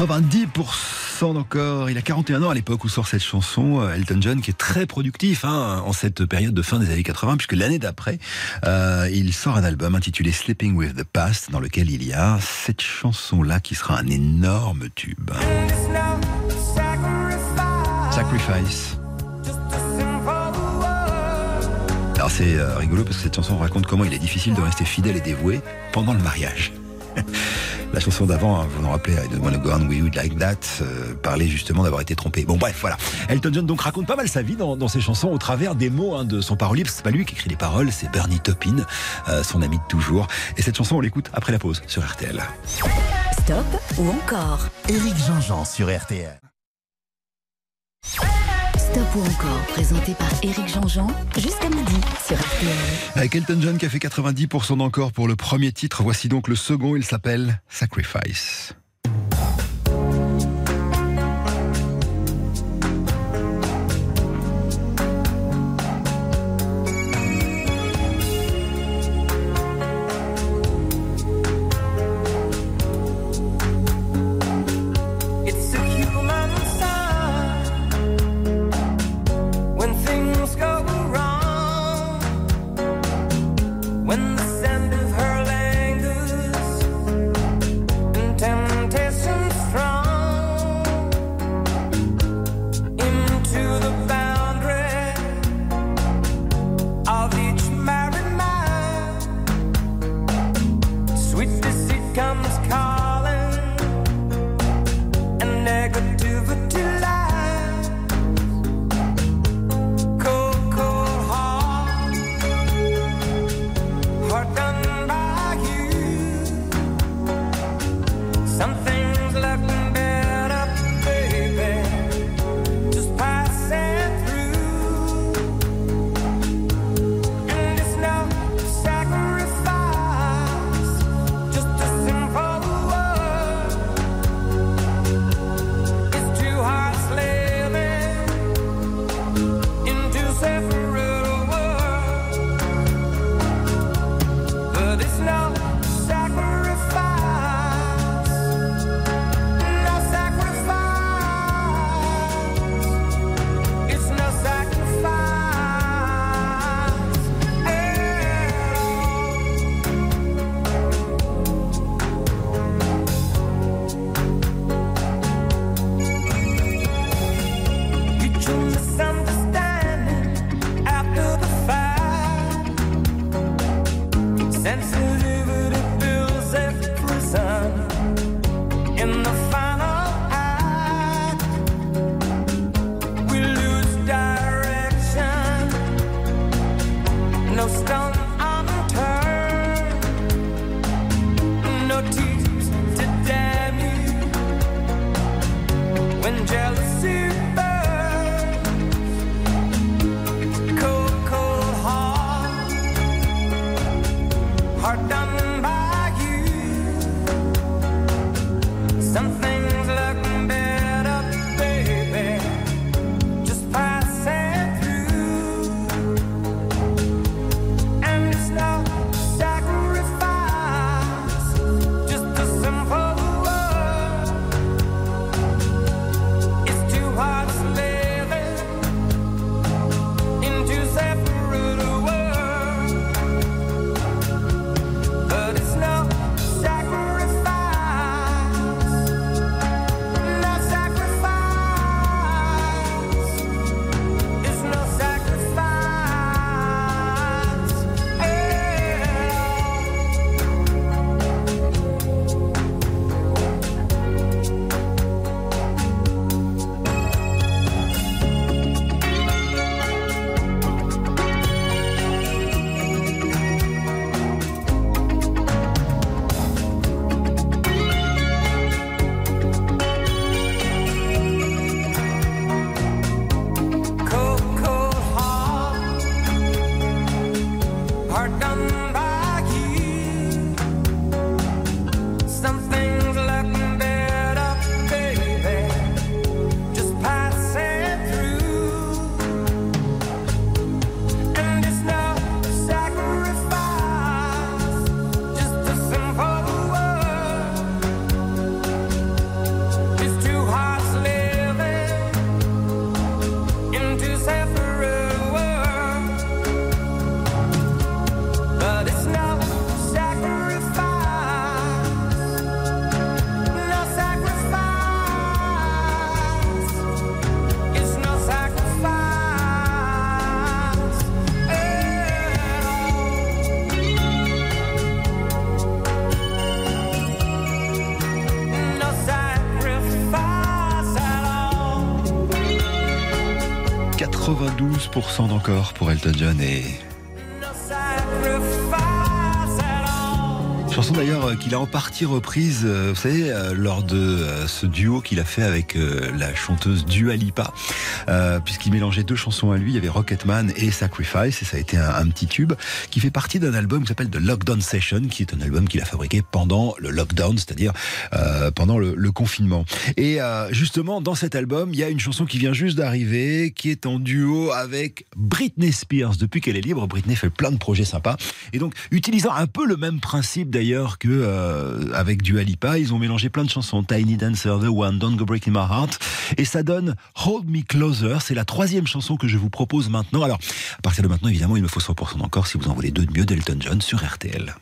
Speaker 3: 90% encore. Il a 41 ans à l'époque où sort cette chanson. euh, Elton John qui est très productif hein, en cette période de fin des années 80 puisque l'année d'après, euh, il sort un album intitulé Sleeping with the Past dans lequel il y a cette chanson-là qui sera un énorme tube. Sacrifice. Alors c'est euh, rigolo parce que cette chanson raconte comment il est difficile de rester fidèle et dévoué pendant le mariage. (laughs) La chanson d'avant, hein, vous vous rappelez, I don't wanna go on with you like that, euh, parlait justement d'avoir été trompé. Bon bref, voilà. Elton John donc raconte pas mal sa vie dans, dans ses chansons au travers des mots hein, de son parolier. parce que C'est pas lui qui écrit les paroles, c'est Bernie Taupin, euh, son ami de toujours. Et cette chanson, on l'écoute après la pause sur RTL.
Speaker 2: Stop ou encore
Speaker 1: Éric Jean-Jean sur RTL.
Speaker 2: Stop ou encore, présenté par Éric Jean-Jean, jusqu'à midi sur RTL.
Speaker 3: Avec Elton John qui a fait 90% d'encore pour le premier titre, voici donc le second, il s'appelle Sacrifice. 92% d'encore pour Elton John et D'ailleurs euh, qu'il a en partie reprise, euh, vous savez, euh, lors de ce duo qu'il a fait avec la chanteuse Dua Lipa, puisqu'il mélangeait deux chansons à lui, il y avait Rocketman et Sacrifice, et ça a été un, petit tube qui fait partie d'un album qui s'appelle The Lockdown Session, qui est un album qu'il a fabriqué pendant le lockdown, c'est-à-dire pendant le, confinement. Et justement, dans cet album, il y a une chanson qui vient juste d'arriver, qui est en duo avec Britney Spears. Depuis qu'elle est libre, Britney fait plein de projets sympas. Et donc, utilisant un peu le même principe d'ailleurs que euh, avec Dua Lipa, ils ont mélangé plein de chansons. Tiny Dancer, The One, Don't Go Breaking My Heart. Et ça donne Hold Me Closer. C'est la troisième chanson que je vous propose maintenant. Alors, à partir de maintenant, évidemment, il me faut 100% encore si vous en voulez deux de mieux d'Elton John sur RTL.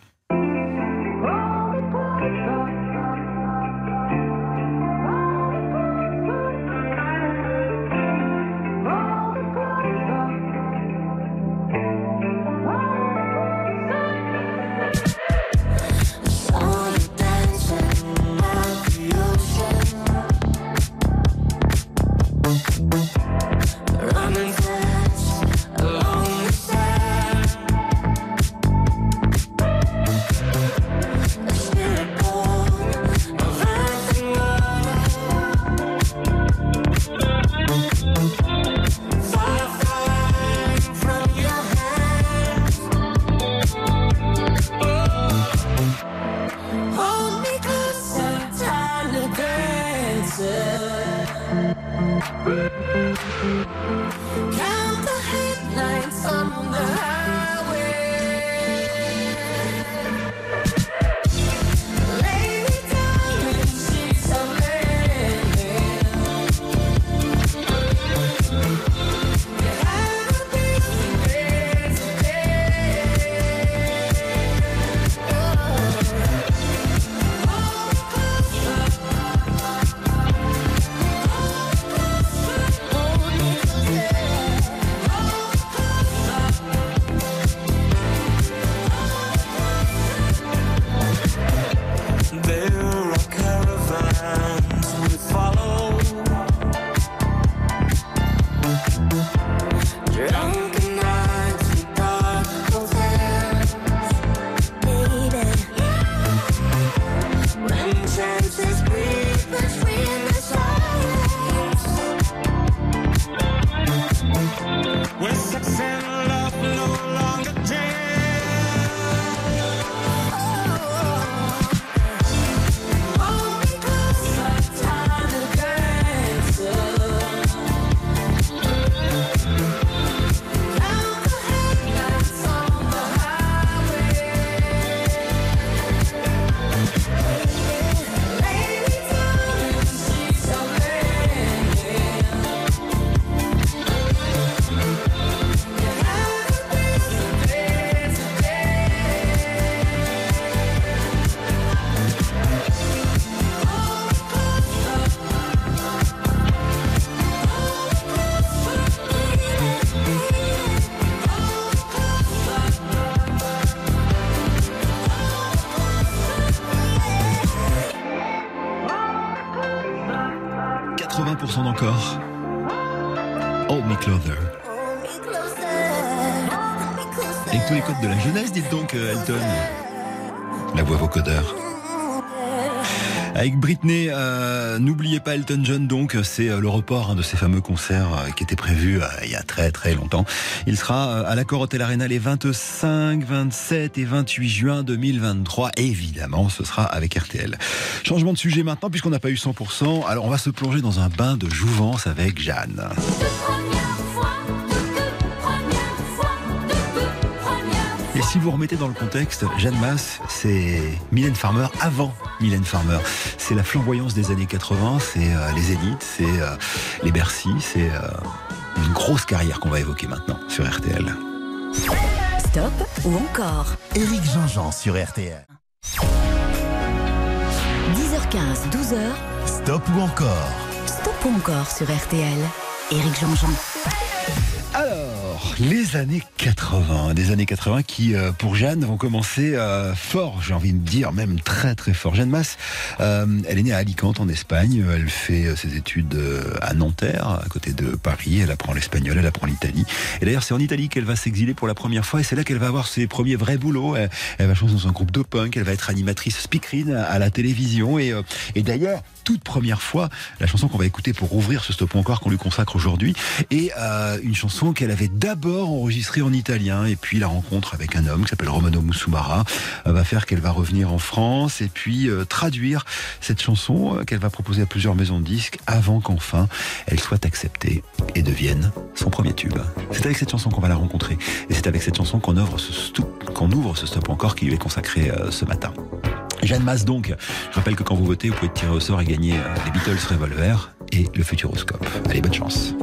Speaker 3: Elton John donc, c'est euh, le report hein, de ces fameux concerts euh, qui était prévu euh, il y a très très longtemps. Il sera à l'Accor Hotel Arena les 25, 27 et 28 juin 2023. Évidemment, ce sera avec RTL. Changement de sujet maintenant puisqu'on n'a pas eu 100%. Alors on va se plonger dans un bain de jouvence avec Jeanne. Et si vous remettez dans le contexte, Jeanne Masse, c'est Mylène Farmer avant Mylène Farmer. C'est la flamboyance des années 80, c'est euh, les Zéniths, c'est euh, les Bercy, c'est euh, une grosse carrière qu'on va évoquer maintenant sur RTL.
Speaker 2: Stop ou encore
Speaker 1: Éric Jean-Jean sur RTL.
Speaker 2: 10h15, 12h,
Speaker 1: Stop ou encore
Speaker 2: Stop ou encore sur RTL. Éric Jean-Jean.
Speaker 3: Alors, les années 80, des années 80 qui, euh, pour Jeanne, vont commencer euh, fort, j'ai envie de dire, même très très fort. Jeanne Masse, euh, elle est née à Alicante en Espagne, elle fait ses études à Nanterre, à côté de Paris, elle apprend l'espagnol, elle apprend l'Italie. Et d'ailleurs, c'est en Italie qu'elle va s'exiler pour la première fois et c'est là qu'elle va avoir ses premiers vrais boulots. Elle, va chanter dans un groupe de punk, elle va être animatrice speakerine à la télévision et, et d'ailleurs, toute première fois, la chanson qu'on va écouter pour ouvrir ce stop encore qu'on lui consacre aujourd'hui est une chanson qu'elle avait d'abord enregistrée en italien et puis la rencontre avec un homme qui s'appelle Romano Musumara euh, va faire qu'elle va revenir en France et puis euh, traduire cette chanson euh, qu'elle va proposer à plusieurs maisons de disques avant qu'enfin elle soit acceptée et devienne son premier tube. C'est avec cette chanson qu'on va la rencontrer et c'est avec cette chanson qu'on ouvre ce stop, encore qui lui est consacré ce matin. Jeanne Masse donc, je rappelle que quand vous votez, vous pouvez tirer au sort et gagner les Beatles Revolver et le Futuroscope. Allez, bonne chance.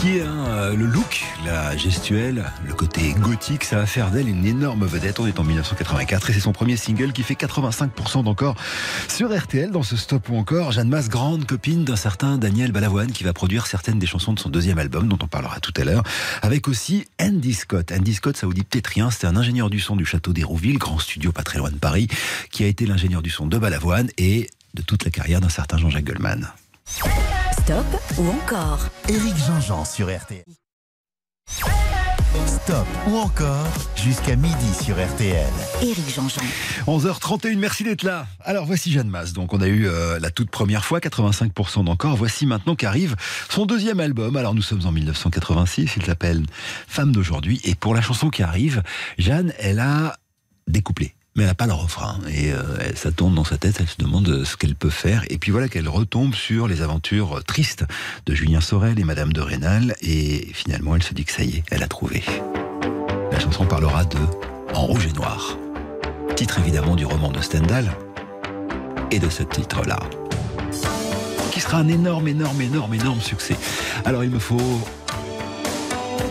Speaker 3: Mastoutier, hein, euh, le look, la gestuelle, le côté gothique, ça va faire d'elle une énorme vedette. On est en 1984 et c'est son premier single qui fait 85% d'encore sur RTL dans ce stop ou encore. Jeanne Masse, grande copine d'un certain Daniel Balavoine qui va produire certaines des chansons de son deuxième album dont on parlera tout à l'heure. Avec aussi Andy Scott. Andy Scott, ça vous dit peut-être rien, c'était un ingénieur du son du château d'Hérouville, grand studio pas très loin de Paris, qui a été l'ingénieur du son de Balavoine et de toute la carrière d'un certain Jean-Jacques Goldman.
Speaker 2: Stop ou encore
Speaker 1: Éric Jean-Jean sur RTL. Stop ou encore jusqu'à midi sur RTL.
Speaker 2: Éric Jean-Jean.
Speaker 3: 11h31, merci d'être là. Alors voici Jeanne Masse. Donc on a eu euh, la toute première fois, 85% d'encore. Voici maintenant qu'arrive son deuxième album. Alors nous sommes en 1986, il s'appelle Femme d'aujourd'hui. Et pour la chanson qui arrive, Jeanne, elle a des couplets. Mais elle n'a pas le refrain. Et euh, ça tourne dans sa tête, elle se demande euh, ce qu'elle peut faire. Et puis voilà qu'elle retombe sur les aventures euh, tristes de Julien Sorel et Madame de Rênal. Et finalement, elle se dit que ça y est, elle a trouvé. La chanson parlera de En rouge et noir. Titre évidemment du roman de Stendhal. Et de ce titre-là. Qui sera un énorme, énorme, énorme, énorme succès. Alors il me faut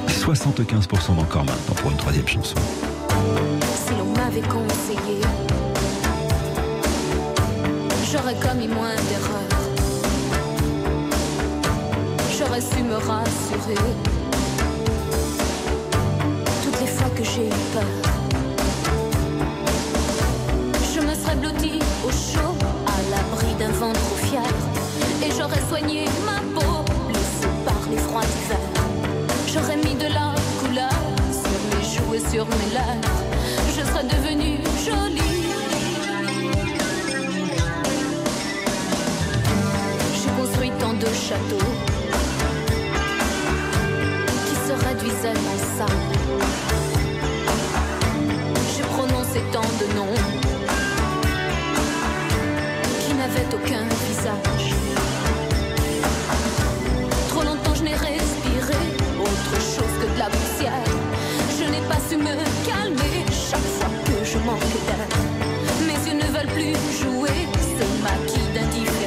Speaker 3: 75% d'encore maintenant pour une troisième chanson.
Speaker 4: Si l'on m'avait conseillé, j'aurais commis moins d'erreurs. J'aurais su me rassurer. Toutes les fois que j'ai eu peur, je me serais blottie au chaud, à l'abri d'un vent trop fier. Et j'aurais soigné ma peau, blessée par les froids d'hiver. J'aurais mis de la couleur sur mes joues et sur mes lèvres. Devenue jolie. J'ai construit tant de châteaux qui se réduisaient en sable. J'ai prononcé tant de noms qui n'avaient aucun visage. Trop longtemps je n'ai respiré autre chose que de la poussière. Je n'ai pas su me calmer plus jouer ce maquis d'indifférence.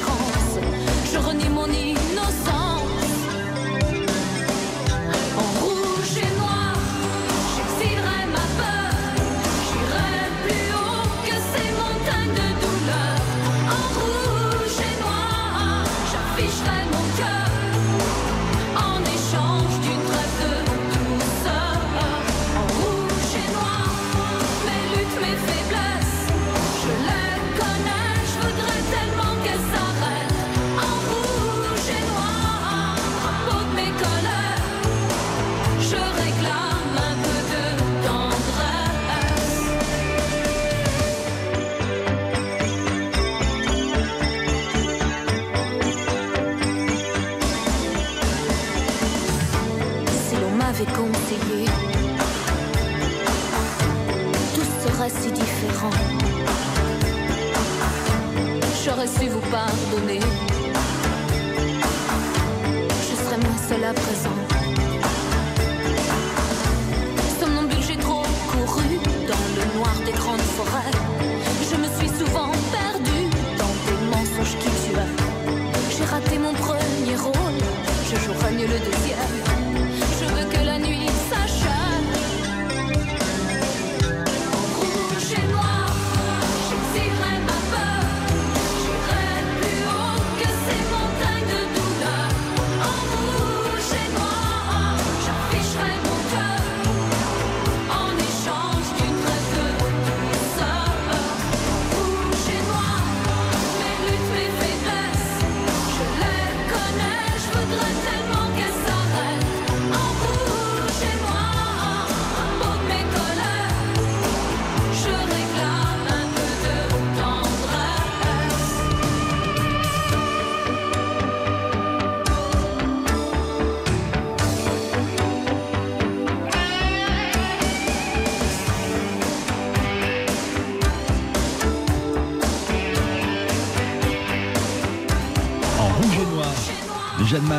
Speaker 4: Je serais moins seule à présent. Somnambule, j'ai trop couru dans le noir des grandes forêts. Je me suis souvent perdue dans des mensonges qui tuaient. J'ai raté mon premier rôle, je jouerai mieux le deuxième.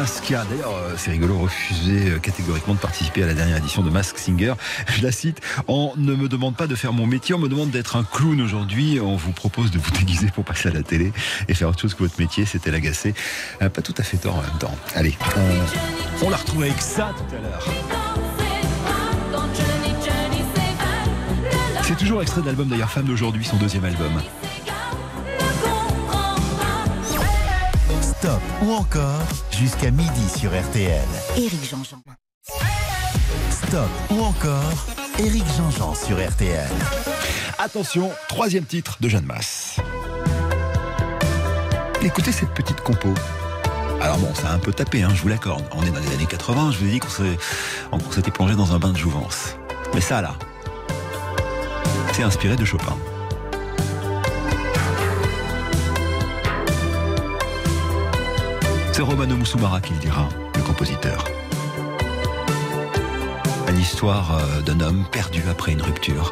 Speaker 3: Jeanne Masse qui a d'ailleurs, euh, c'est rigolo, refusé euh, catégoriquement de participer à la dernière édition de Mask Singer. Je la cite, on ne me demande pas de faire mon métier, on me demande d'être un clown aujourd'hui. On vous propose de vous déguiser pour passer à la télé et faire autre chose que votre métier, c'était l'agacer. Euh, pas tout à fait tort en même temps. Allez, on, on la retrouve avec ça tout à l'heure. C'est toujours extrait de l'album d'ailleurs Femme d'aujourd'hui, son deuxième album.
Speaker 1: Stop ou encore jusqu'à midi sur RTL.
Speaker 2: Éric Jean-Jean.
Speaker 1: Stop ou encore Éric Jean-Jean sur RTL.
Speaker 3: Attention, troisième titre de Jeanne Masse. Écoutez cette petite compo.
Speaker 4: Alors bon, ça a un peu tapé, hein, je vous l'accorde. On est dans les années 80, je vous ai dit qu'on s'était plongé dans un bain de jouvence. Mais ça là, c'est inspiré de Chopin. C'est Romano Musumara qui le dira, le compositeur. Une histoire euh, d'un homme perdu après une rupture.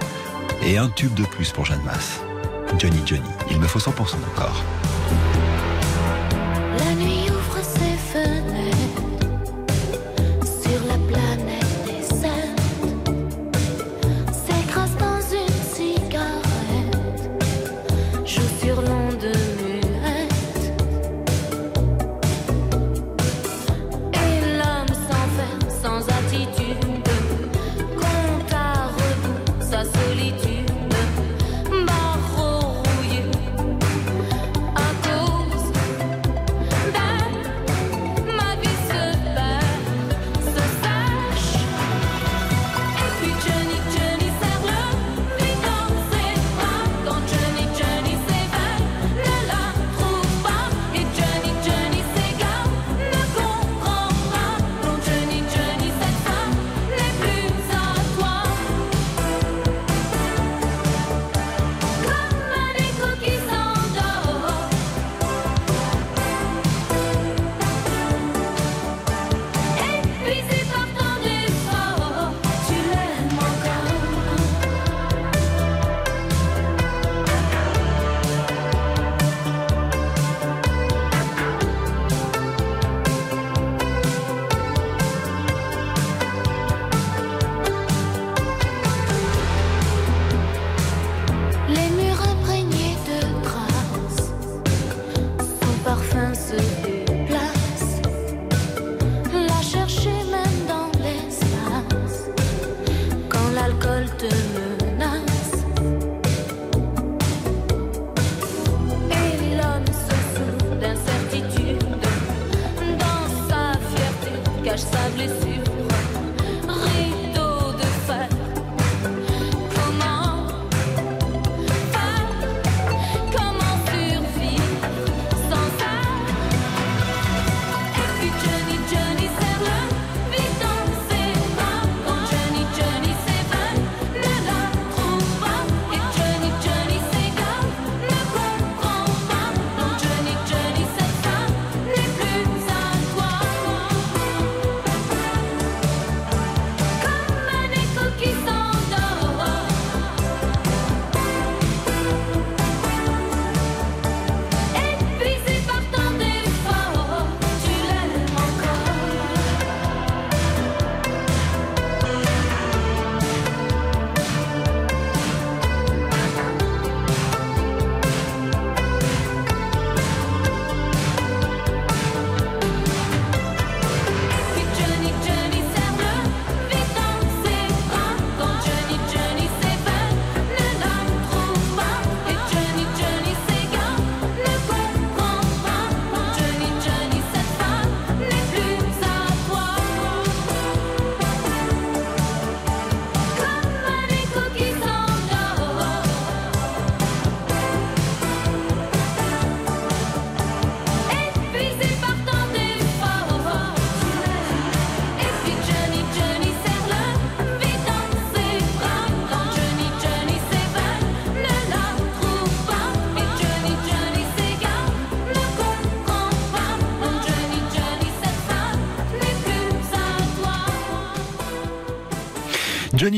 Speaker 4: Et un tube de plus pour Jeanne Masse. Johnny Johnny, il me faut 100% encore.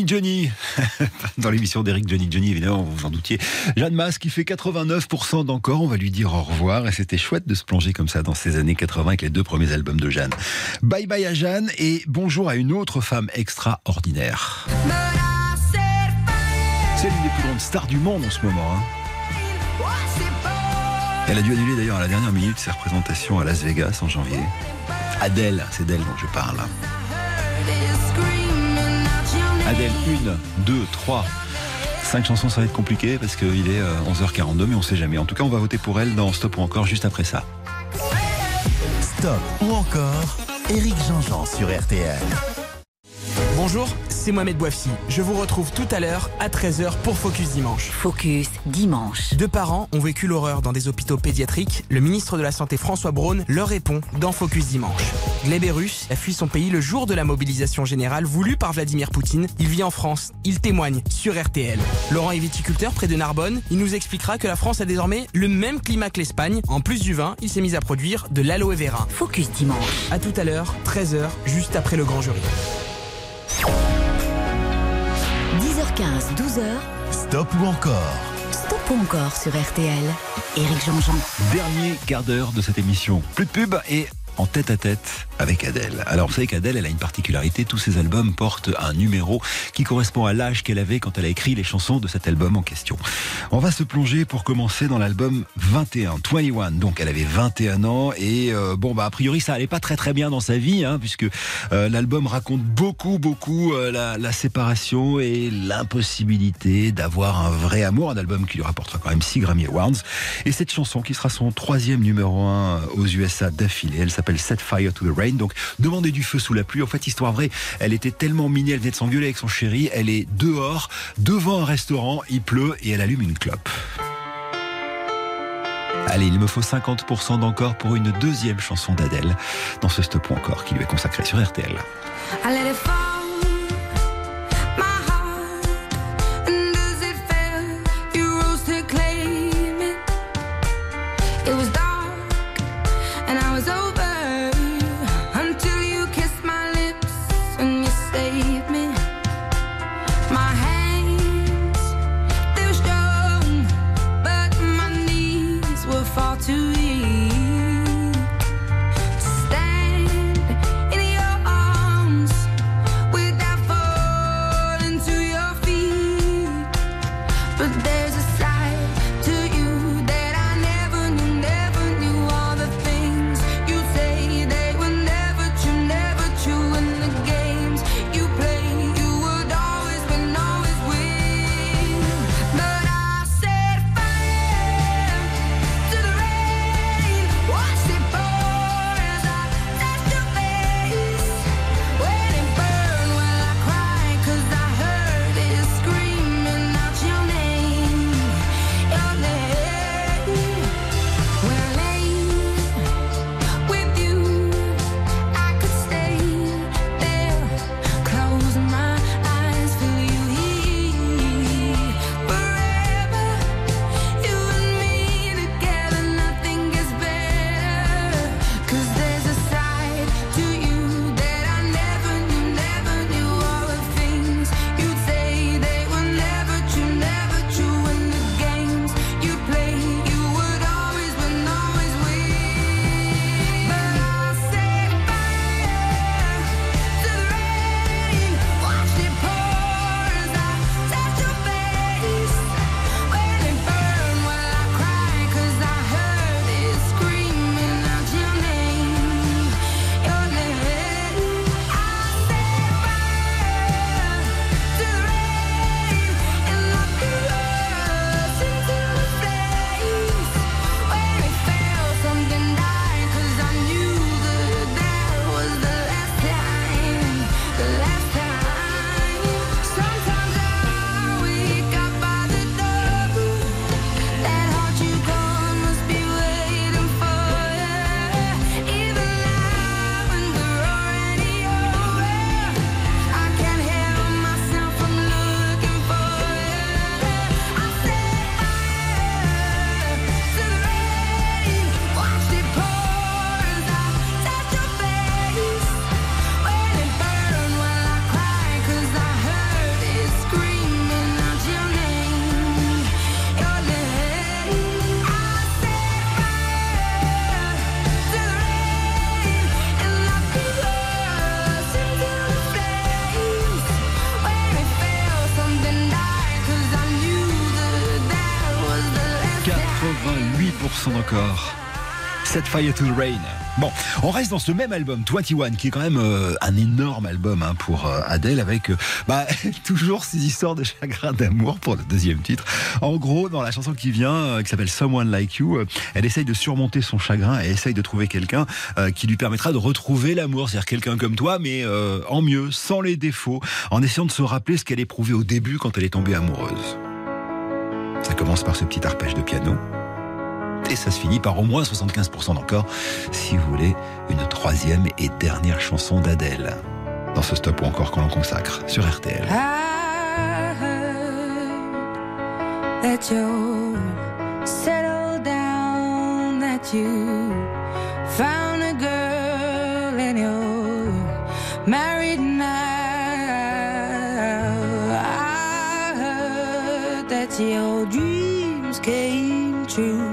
Speaker 3: Johnny (laughs) Dans
Speaker 4: l'émission d'Eric Johnny Johnny, évidemment, vous vous en doutiez. Jeanne Masse qui fait 89% d'encore, on va lui dire au revoir. Et c'était chouette de se plonger comme ça dans ces années 80 avec les deux premiers albums de Jeanne. Bye bye à Jeanne et bonjour à une autre femme extraordinaire. C'est l'une des plus grandes stars du monde en ce moment. hein. Elle a dû annuler d'ailleurs à la dernière minute ses représentations à Las Vegas en janvier. Adèle, c'est d'elle dont je parle. Adèle, une, deux, trois. Cinq chansons, ça va être compliqué parce qu'il est euh, 11h42, mais on sait jamais. En tout cas, on va voter pour elle dans Stop ou encore juste après ça.
Speaker 1: Stop ou encore Eric Jean-Jean sur RTL.
Speaker 9: Bonjour, c'est Mohamed Bouafsi. Je vous retrouve tout à l'heure à 13h pour Focus Dimanche.
Speaker 2: Focus dimanche.
Speaker 9: Deux parents ont vécu l'horreur dans des hôpitaux pédiatriques. Le ministre de la Santé François Braun leur répond dans Focus Dimanche. Gleb est russe, a fui son pays le jour de la mobilisation générale voulue par Vladimir Poutine. Il vit en France. Il témoigne sur RTL. Laurent est viticulteur près de Narbonne. Il nous expliquera que la France a désormais le même climat que l'Espagne. En plus du vin, il s'est mis à produire de l'aloe vera.
Speaker 2: Focus dimanche.
Speaker 9: À tout à l'heure, 13h, juste après le grand jury.
Speaker 2: 10h15, 12h.
Speaker 1: Stop ou encore
Speaker 2: Stop ou encore sur RTL. Éric Jean-Jean.
Speaker 10: Dernier quart d'heure de cette émission. Plus de pub et en tête à tête avec Adèle. Alors vous savez qu'Adèle, elle a une particularité, tous ses albums portent un numéro qui correspond à l'âge qu'elle avait quand elle a écrit les chansons de cet album en question. On va se plonger pour commencer dans l'album 21, 21. Donc elle avait 21 ans et euh, bon bah a priori ça allait pas très très bien dans sa vie hein, puisque euh, l'album raconte beaucoup beaucoup euh, la, la séparation et l'impossibilité d'avoir un vrai amour, un album qui lui rapportera quand même 6 Grammy Awards et cette chanson qui sera son troisième numéro 1 aux USA d'affilée, elle s'appelle Set Fire to the Rain. Donc, demander du feu sous la pluie. En fait, histoire vraie, elle était tellement minée, elle venait de s'engueuler avec son chéri. Elle est dehors, devant un restaurant, il pleut et elle allume une clope. Allez, il me faut 50% d'encore pour une deuxième chanson d'Adèle dans ce stop encore qui lui est consacré sur RTL.
Speaker 3: Fire to the Rain. Bon, on reste dans ce même album, 21, qui est quand même euh, un énorme album hein, pour euh, Adèle, avec euh, bah, (laughs) toujours ces histoires de chagrin d'amour pour le deuxième titre. En gros, dans la chanson qui vient, euh, qui s'appelle Someone Like You, elle essaye de surmonter son chagrin et essaye de trouver quelqu'un qui lui permettra de retrouver l'amour, c'est-à-dire quelqu'un comme toi, mais en mieux, sans les défauts, en essayant de se rappeler ce qu'elle éprouvait au début quand elle est tombée amoureuse. Ça commence par ce petit arpège de piano. Et ça se finit par au moins 75% d'encore, si vous voulez, une troisième et dernière chanson d'Adèle. Dans ce stop ou encore qu'on l'on consacre sur RTL.
Speaker 10: Found a girl and married now. That your dreams came true.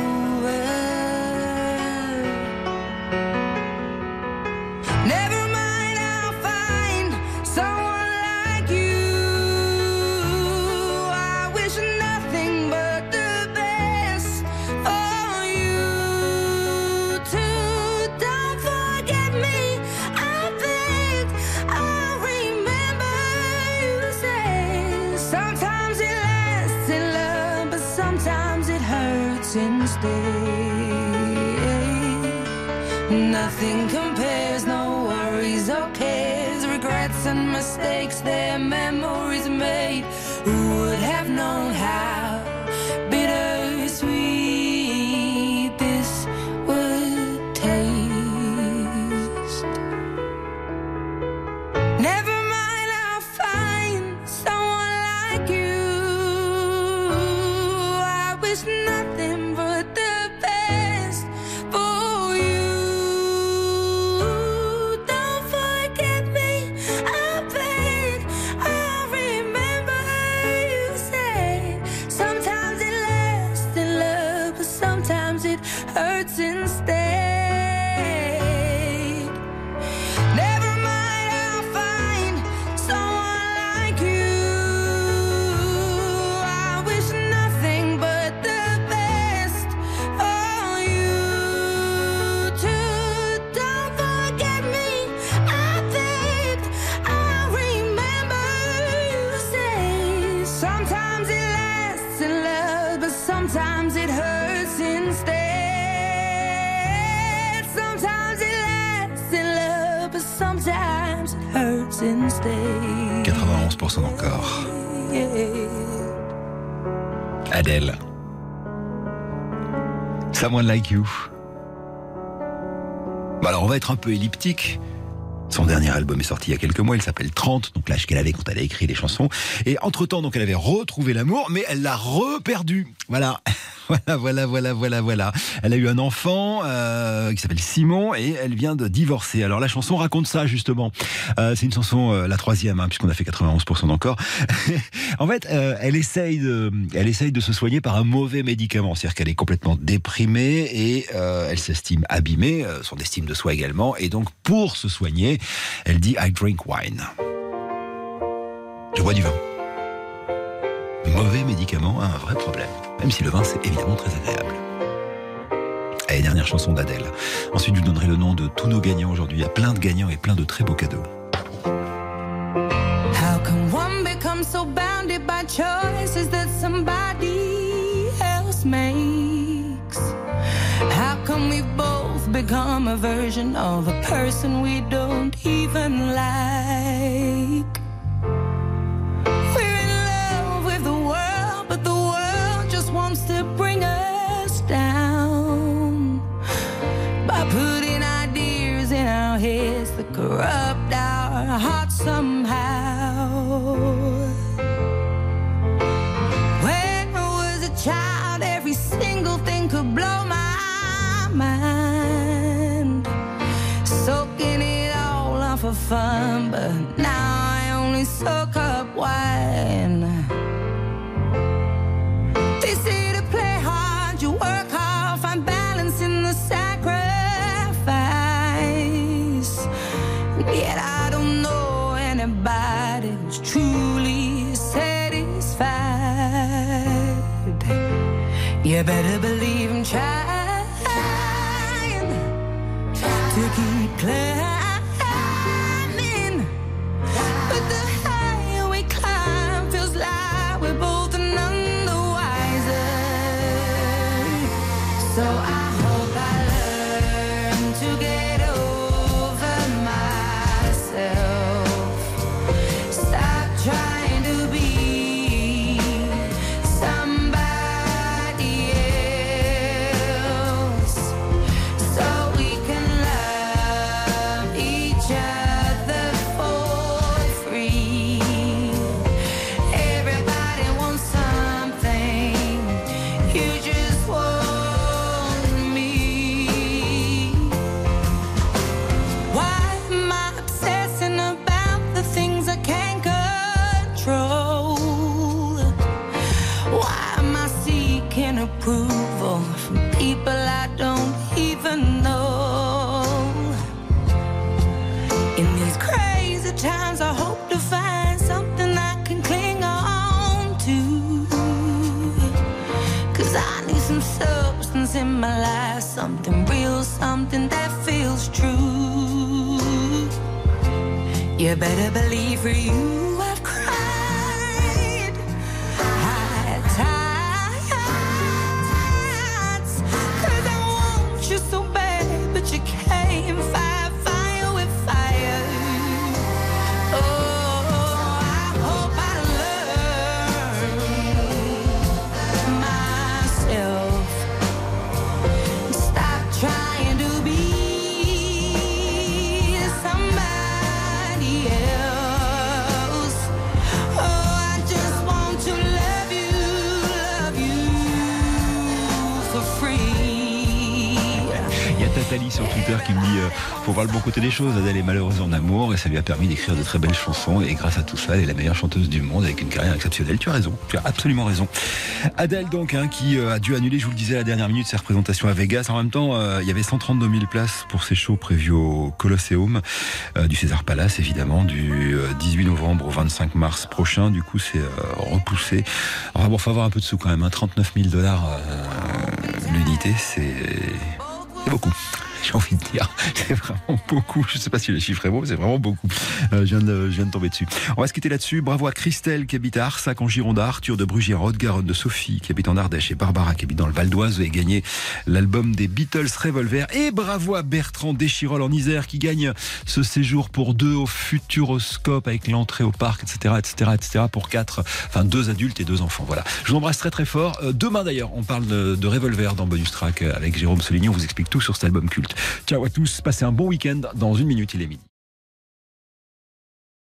Speaker 3: 91% encore. Adèle. Someone like you. Bah alors on va être un peu elliptique. Son dernier album est sorti il y a quelques mois, il s'appelle 30, donc l'âge qu'elle avait quand elle a écrit les chansons. Et entre-temps, donc elle avait retrouvé l'amour, mais elle l'a reperdu. Voilà. (laughs) Voilà, voilà, voilà, voilà, voilà. Elle a eu un enfant euh, qui s'appelle Simon et elle vient de divorcer. Alors la chanson raconte ça justement. Euh, c'est une chanson, euh, la troisième, hein, puisqu'on a fait 91% d'encore. (laughs) en fait, elle essaye de, elle essaye de se soigner par un mauvais médicament, c'est-à-dire qu'elle est complètement déprimée et elle s'estime abîmée, son estime de soi également. Et donc pour se soigner, elle dit I drink wine. Je bois du vin. Mauvais médicament un vrai problème, même si le vin c'est évidemment très agréable. Allez, dernière chanson d'Adèle. Ensuite, je vous donnerai le nom de tous nos gagnants aujourd'hui. Il y a plein de gagnants et plein de très beaux cadeaux.
Speaker 10: How we both become a version of a person we don't even like? We're in love with the world, but the world just wants to bring us down by putting ideas in our heads that corrupt our hearts somehow. Fun, but now I only soak up wine. They say to play hard, you work hard, find balance in the sacrifice. Yet I don't know anybody who's truly satisfied. You better believe
Speaker 3: Adèle est malheureuse en amour et ça lui a permis d'écrire de très belles chansons. Et grâce à tout ça, elle est la meilleure chanteuse du monde avec une carrière exceptionnelle. Tu as raison, tu as absolument raison. Adèle donc hein, qui euh, a dû annuler, je vous le disais à la dernière minute, ses représentations à Vegas. En même temps, euh, il y avait 132 000 places pour ses shows prévus au Colosseum euh, du César Palace, évidemment, du euh, 18 novembre au 25 mars prochain. Du coup, c'est repoussé. Alors bon, faut avoir un peu de sous quand même. Hein, 39 000 dollars l'unité, c'est beaucoup. J'ai envie de dire, (laughs) c'est vraiment beaucoup. Je sais pas si le chiffre est beau, c'est vraiment beaucoup. Euh, je, viens de, je viens de tomber dessus. On va se quitter là-dessus. Bravo à Christelle qui habite à Arsac en Gironde, à Arthur de Brugière, Haute-Garonne, de Sophie qui habite en Ardèche et Barbara qui habite dans le Val d'Oise et gagné l'album des Beatles Revolver. Et bravo à Bertrand Deschirol en Isère qui gagne ce séjour pour deux au Futuroscope avec l'entrée au parc, etc., etc., etc. pour quatre, enfin deux adultes et deux enfants. Voilà. Je vous embrasse très très fort. Euh, demain d'ailleurs, on parle de, de Revolver dans Bonus Track avec Jérôme Soligny. On vous explique tout sur cet album culte. Ciao à tous. Passez un bon week-end. Dans une minute, il est midi.